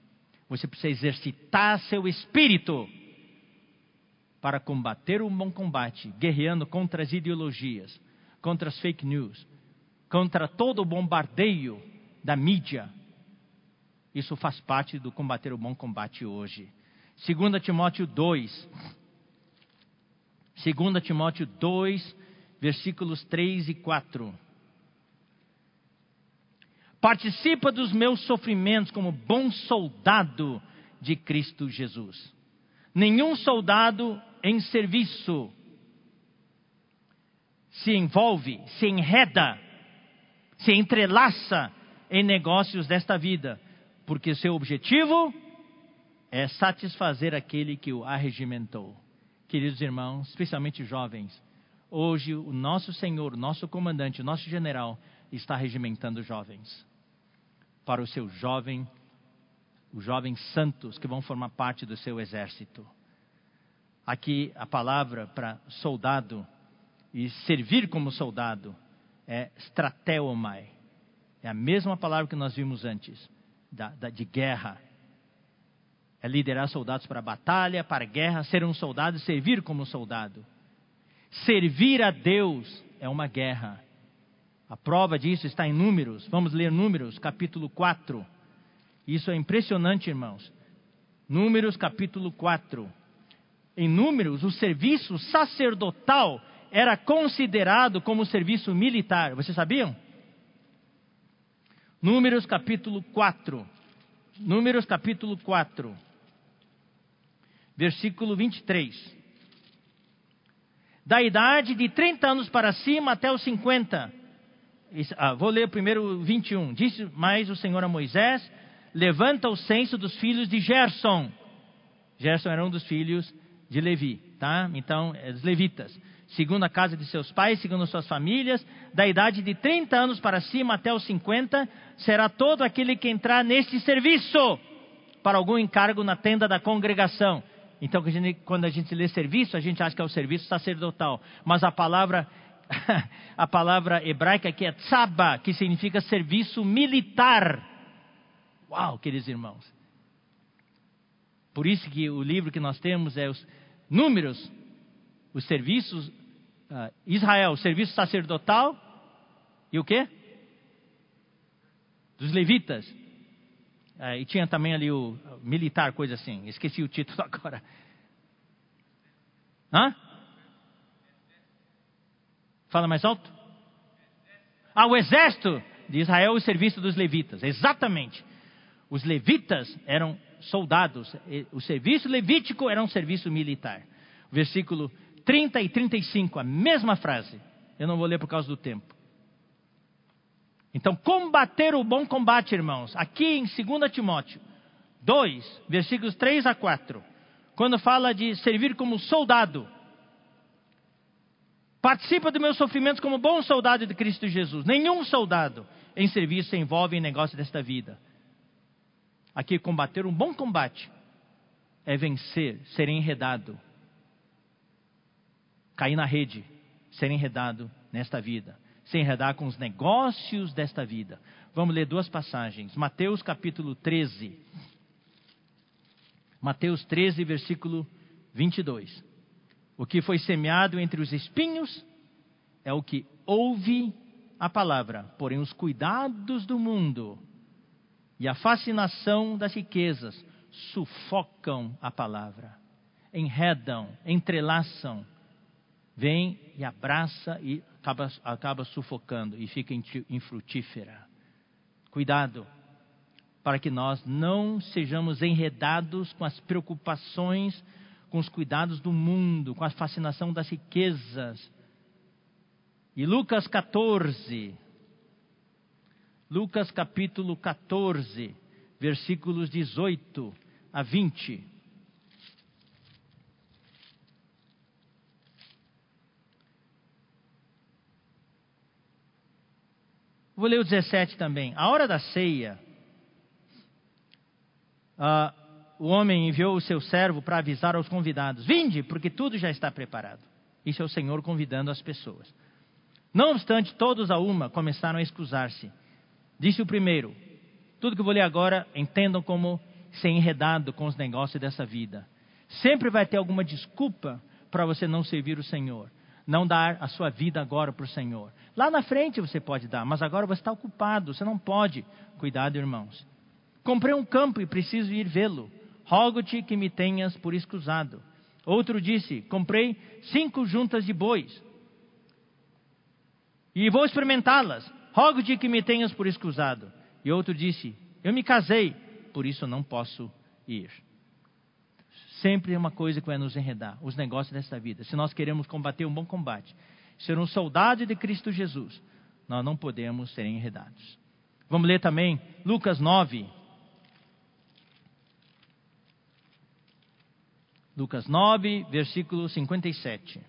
Você precisa exercitar seu espírito para combater o bom combate, guerreando contra as ideologias, contra as fake news, contra todo o bombardeio da mídia. Isso faz parte do combater o bom combate hoje. 2 Timóteo 2. 2 Timóteo 2, versículos 3 e 4 participa dos meus sofrimentos como bom soldado de Cristo Jesus. Nenhum soldado em serviço se envolve, se enreda, se entrelaça em negócios desta vida, porque seu objetivo é satisfazer aquele que o arregimentou. Queridos irmãos, especialmente jovens, hoje o nosso Senhor, o nosso comandante, o nosso general está regimentando jovens para o seu jovem, os jovens santos que vão formar parte do seu exército. Aqui a palavra para soldado e servir como soldado é strateomai. É a mesma palavra que nós vimos antes, da, da, de guerra. é liderar soldados para a batalha, para a guerra, ser um soldado e servir como soldado. Servir a Deus é uma guerra. A prova disso está em Números. Vamos ler Números, capítulo 4. Isso é impressionante, irmãos. Números, capítulo 4. Em Números, o serviço sacerdotal era considerado como serviço militar. Vocês sabiam? Números, capítulo 4. Números, capítulo 4 versículo 23. Da idade de 30 anos para cima até os 50. Ah, vou ler primeiro 21. Disse mais o Senhor a Moisés: Levanta o censo dos filhos de Gerson. Gerson era um dos filhos de Levi, tá? Então, é levitas. Segundo a casa de seus pais, segundo suas famílias, da idade de 30 anos para cima até os 50, será todo aquele que entrar neste serviço para algum encargo na tenda da congregação. Então, quando a gente lê serviço, a gente acha que é o serviço sacerdotal. Mas a palavra, a palavra hebraica aqui é tzaba, que significa serviço militar. Uau, queridos irmãos. Por isso que o livro que nós temos é os números, os serviços, uh, Israel, o serviço sacerdotal e o quê? Dos levitas. É, e tinha também ali o militar, coisa assim. Esqueci o título agora. Hã? Fala mais alto. Ah, o exército de Israel o serviço dos levitas. Exatamente. Os levitas eram soldados. O serviço levítico era um serviço militar. Versículo 30 e 35, a mesma frase. Eu não vou ler por causa do tempo. Então, combater o bom combate, irmãos, aqui em 2 Timóteo 2, versículos 3 a 4, quando fala de servir como soldado, participa do meu sofrimento como bom soldado de Cristo Jesus. Nenhum soldado em serviço se envolve em negócio desta vida. Aqui, combater um bom combate é vencer, ser enredado, cair na rede, ser enredado nesta vida se enredar com os negócios desta vida. Vamos ler duas passagens. Mateus capítulo 13. Mateus 13, versículo 22. O que foi semeado entre os espinhos é o que ouve a palavra, porém os cuidados do mundo e a fascinação das riquezas sufocam a palavra, enredam, entrelaçam, vem e abraça e acaba, acaba sufocando e fica infrutífera. Cuidado, para que nós não sejamos enredados com as preocupações, com os cuidados do mundo, com a fascinação das riquezas. E Lucas 14, Lucas capítulo 14, versículos 18 a 20. Vou ler o 17 também. A hora da ceia, uh, o homem enviou o seu servo para avisar aos convidados: Vinde, porque tudo já está preparado. Isso é o Senhor convidando as pessoas. Não obstante, todos a uma começaram a excusar-se. Disse o primeiro: Tudo que eu vou ler agora, entendam como ser enredado com os negócios dessa vida. Sempre vai ter alguma desculpa para você não servir o Senhor não dar a sua vida agora para o Senhor. Lá na frente você pode dar, mas agora você está ocupado, você não pode. Cuidado, irmãos. Comprei um campo e preciso ir vê-lo. Rogo-te que me tenhas por escusado. Outro disse: Comprei cinco juntas de bois e vou experimentá-las. Rogo-te que me tenhas por escusado. E outro disse: Eu me casei, por isso não posso ir sempre é uma coisa que vai nos enredar, os negócios desta vida. Se nós queremos combater um bom combate, ser um soldado de Cristo Jesus, nós não podemos ser enredados. Vamos ler também Lucas 9. Lucas 9, versículo 57.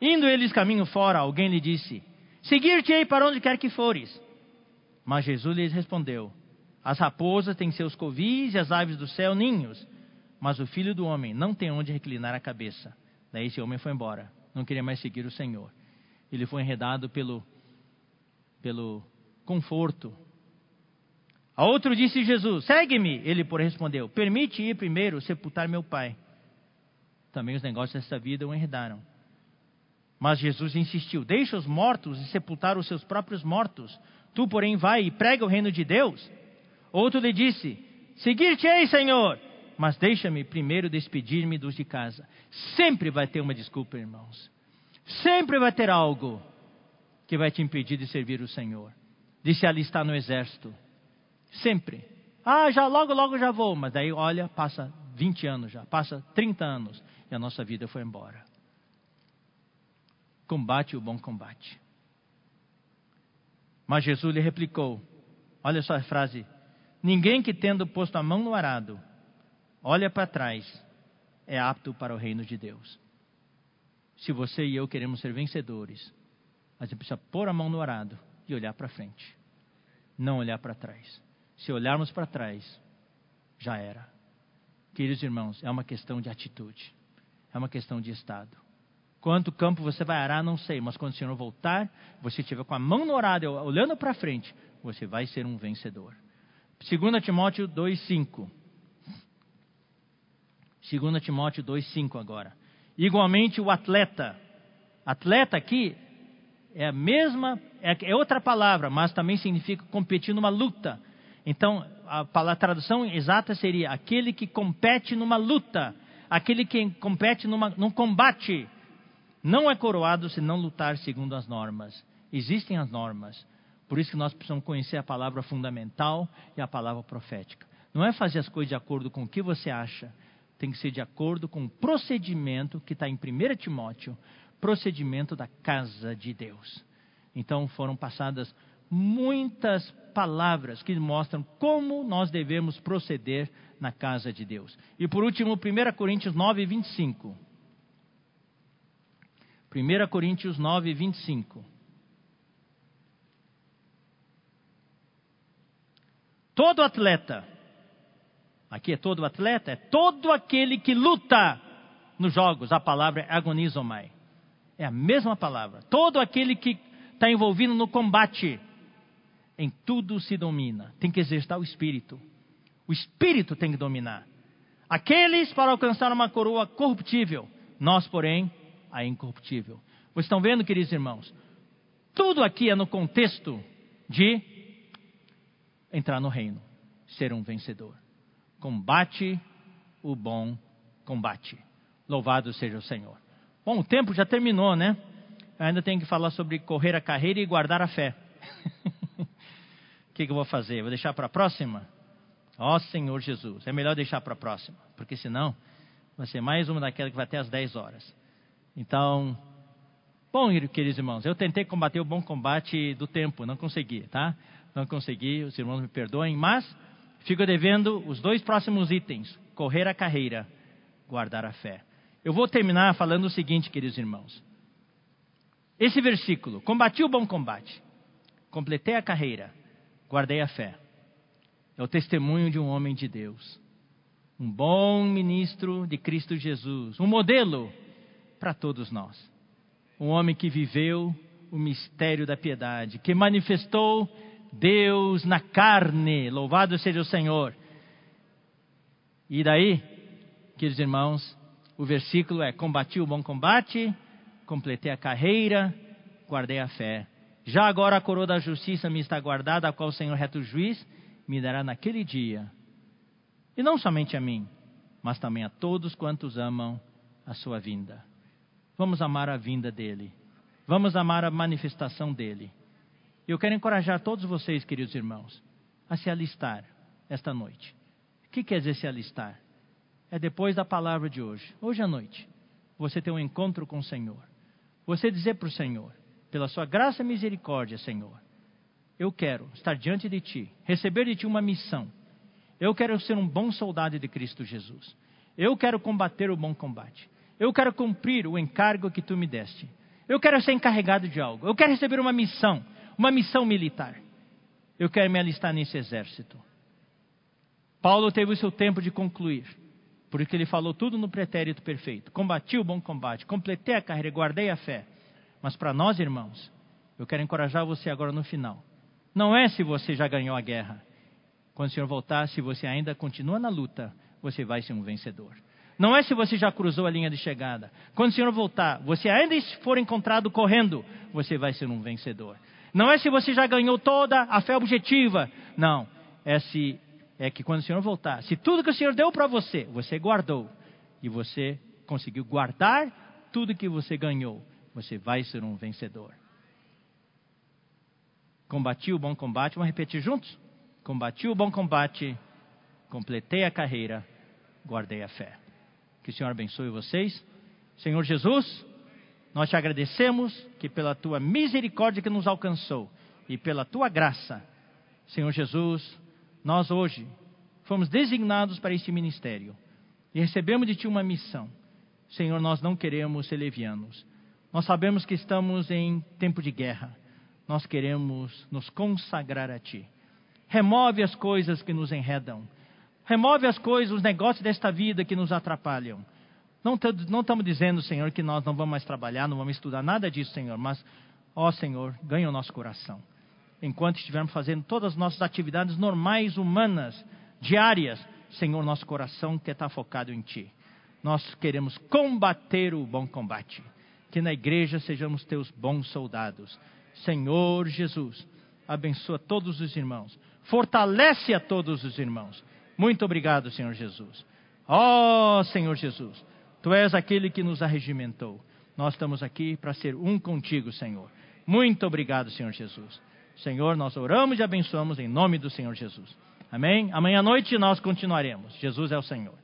Indo eles caminho fora, alguém lhe disse: Seguir-te-ei para onde quer que fores. Mas Jesus lhes respondeu: as raposas têm seus covis e as aves do céu ninhos, mas o filho do homem não tem onde reclinar a cabeça. Daí esse homem foi embora, não queria mais seguir o Senhor. Ele foi enredado pelo, pelo conforto, A outro disse Jesus: Segue-me. Ele, porém, respondeu: Permite ir primeiro sepultar meu pai. Também os negócios desta vida o herdaram. Mas Jesus insistiu: Deixa os mortos e sepultar os seus próprios mortos. Tu, porém, vai e prega o reino de Deus. Outro lhe disse: Seguir-te-ei, Senhor, mas deixa-me primeiro despedir-me dos de casa. Sempre vai ter uma desculpa, irmãos. Sempre vai ter algo que vai te impedir de servir o Senhor, de se alistar no exército. Sempre. Ah, já logo, logo já vou. Mas daí, olha, passa 20 anos já, passa 30 anos e a nossa vida foi embora. Combate o bom combate. Mas Jesus lhe replicou: olha só a frase. Ninguém que tendo posto a mão no arado, olha para trás, é apto para o reino de Deus. Se você e eu queremos ser vencedores, a gente precisa pôr a mão no arado e olhar para frente, não olhar para trás. Se olharmos para trás, já era. Queridos irmãos, é uma questão de atitude, é uma questão de estado. Quanto campo você vai arar, não sei, mas quando o Senhor voltar, você estiver com a mão no arado, olhando para frente, você vai ser um vencedor. 2 Timóteo 2,5. 2 Timóteo 2,5 agora. Igualmente o atleta. Atleta aqui é a mesma, é, é outra palavra, mas também significa competir numa luta. Então, a, a tradução exata seria aquele que compete numa luta, aquele que compete numa, num combate. Não é coroado se não lutar segundo as normas. Existem as normas. Por isso que nós precisamos conhecer a palavra fundamental e a palavra profética. Não é fazer as coisas de acordo com o que você acha, tem que ser de acordo com o procedimento que está em 1 Timóteo, procedimento da casa de Deus. Então foram passadas muitas palavras que mostram como nós devemos proceder na casa de Deus. E por último, 1 Coríntios 9, 25. 1 Coríntios 9, 25. Todo atleta, aqui é todo atleta, é todo aquele que luta nos jogos, a palavra é agonizomai. É a mesma palavra. Todo aquele que está envolvido no combate, em tudo se domina. Tem que exercitar o espírito. O espírito tem que dominar. Aqueles para alcançar uma coroa corruptível, nós, porém, a incorruptível. Vocês estão vendo, queridos irmãos? Tudo aqui é no contexto de entrar no reino, ser um vencedor. Combate o bom combate. Louvado seja o Senhor. Bom, o tempo já terminou, né? Eu ainda tenho que falar sobre correr a carreira e guardar a fé. O que, que, eu vou fazer? Vou deixar para a próxima? Ó oh, Senhor Jesus, é melhor deixar para a próxima, porque senão vai ser mais uma daquelas que vai até às 10 horas. Então, bom, queridos irmãos, eu tentei combater o bom combate do tempo, não consegui, tá? Não consegui, os irmãos me perdoem, mas fico devendo os dois próximos itens: correr a carreira, guardar a fé. Eu vou terminar falando o seguinte, queridos irmãos. Esse versículo, combati o bom combate, completei a carreira, guardei a fé. É o testemunho de um homem de Deus, um bom ministro de Cristo Jesus, um modelo para todos nós. Um homem que viveu o mistério da piedade, que manifestou Deus na carne, louvado seja o Senhor. E daí, queridos irmãos, o versículo é: Combati o bom combate, completei a carreira, guardei a fé. Já agora a coroa da justiça me está guardada, a qual o Senhor reto juiz me dará naquele dia. E não somente a mim, mas também a todos quantos amam a sua vinda. Vamos amar a vinda dele. Vamos amar a manifestação dele. Eu quero encorajar todos vocês, queridos irmãos, a se alistar esta noite. O que quer dizer se alistar? é depois da palavra de hoje, hoje à noite, você ter um encontro com o Senhor. Você dizer para o Senhor, pela sua graça e misericórdia, Senhor, eu quero estar diante de Ti, receber de Ti uma missão. Eu quero ser um bom soldado de Cristo Jesus. Eu quero combater o bom combate. Eu quero cumprir o encargo que Tu me deste. Eu quero ser encarregado de algo. Eu quero receber uma missão, uma missão militar. Eu quero me alistar nesse exército. Paulo teve o seu tempo de concluir. Porque ele falou tudo no pretérito perfeito. Combati o bom combate, completei a carreira, guardei a fé. Mas para nós, irmãos, eu quero encorajar você agora no final. Não é se você já ganhou a guerra, Quando o Senhor voltar, se você ainda continua na luta, você vai ser um vencedor. Não é se você já cruzou a linha de chegada. Quando o Senhor voltar, você ainda for encontrado correndo, você vai ser um vencedor. Não é se você já ganhou toda a fé objetiva. Não. É, se, é que quando o Senhor voltar, se tudo que o Senhor deu para você, você guardou, e você conseguiu guardar tudo que você ganhou, você vai ser um vencedor. Combati o bom combate, vamos repetir juntos? Combati o bom combate, completei a carreira, guardei a fé. Que o Senhor abençoe vocês. Senhor Jesus, nós te agradecemos que pela tua misericórdia que nos alcançou e pela tua graça, Senhor Jesus, nós hoje fomos designados para este ministério e recebemos de ti uma missão. Senhor, nós não queremos ser levianos. Nós sabemos que estamos em tempo de guerra. Nós queremos nos consagrar a ti. Remove as coisas que nos enredam. Remove as coisas, os negócios desta vida que nos atrapalham. Não, não estamos dizendo, Senhor, que nós não vamos mais trabalhar, não vamos estudar, nada disso, Senhor. Mas, ó Senhor, ganha o nosso coração. Enquanto estivermos fazendo todas as nossas atividades normais, humanas, diárias, Senhor, nosso coração quer estar focado em Ti. Nós queremos combater o bom combate. Que na igreja sejamos Teus bons soldados. Senhor Jesus, abençoa todos os irmãos. Fortalece a todos os irmãos. Muito obrigado, Senhor Jesus. Ó oh, Senhor Jesus, Tu és aquele que nos arregimentou. Nós estamos aqui para ser um contigo, Senhor. Muito obrigado, Senhor Jesus. Senhor, nós oramos e abençoamos em nome do Senhor Jesus. Amém? Amanhã à noite nós continuaremos. Jesus é o Senhor.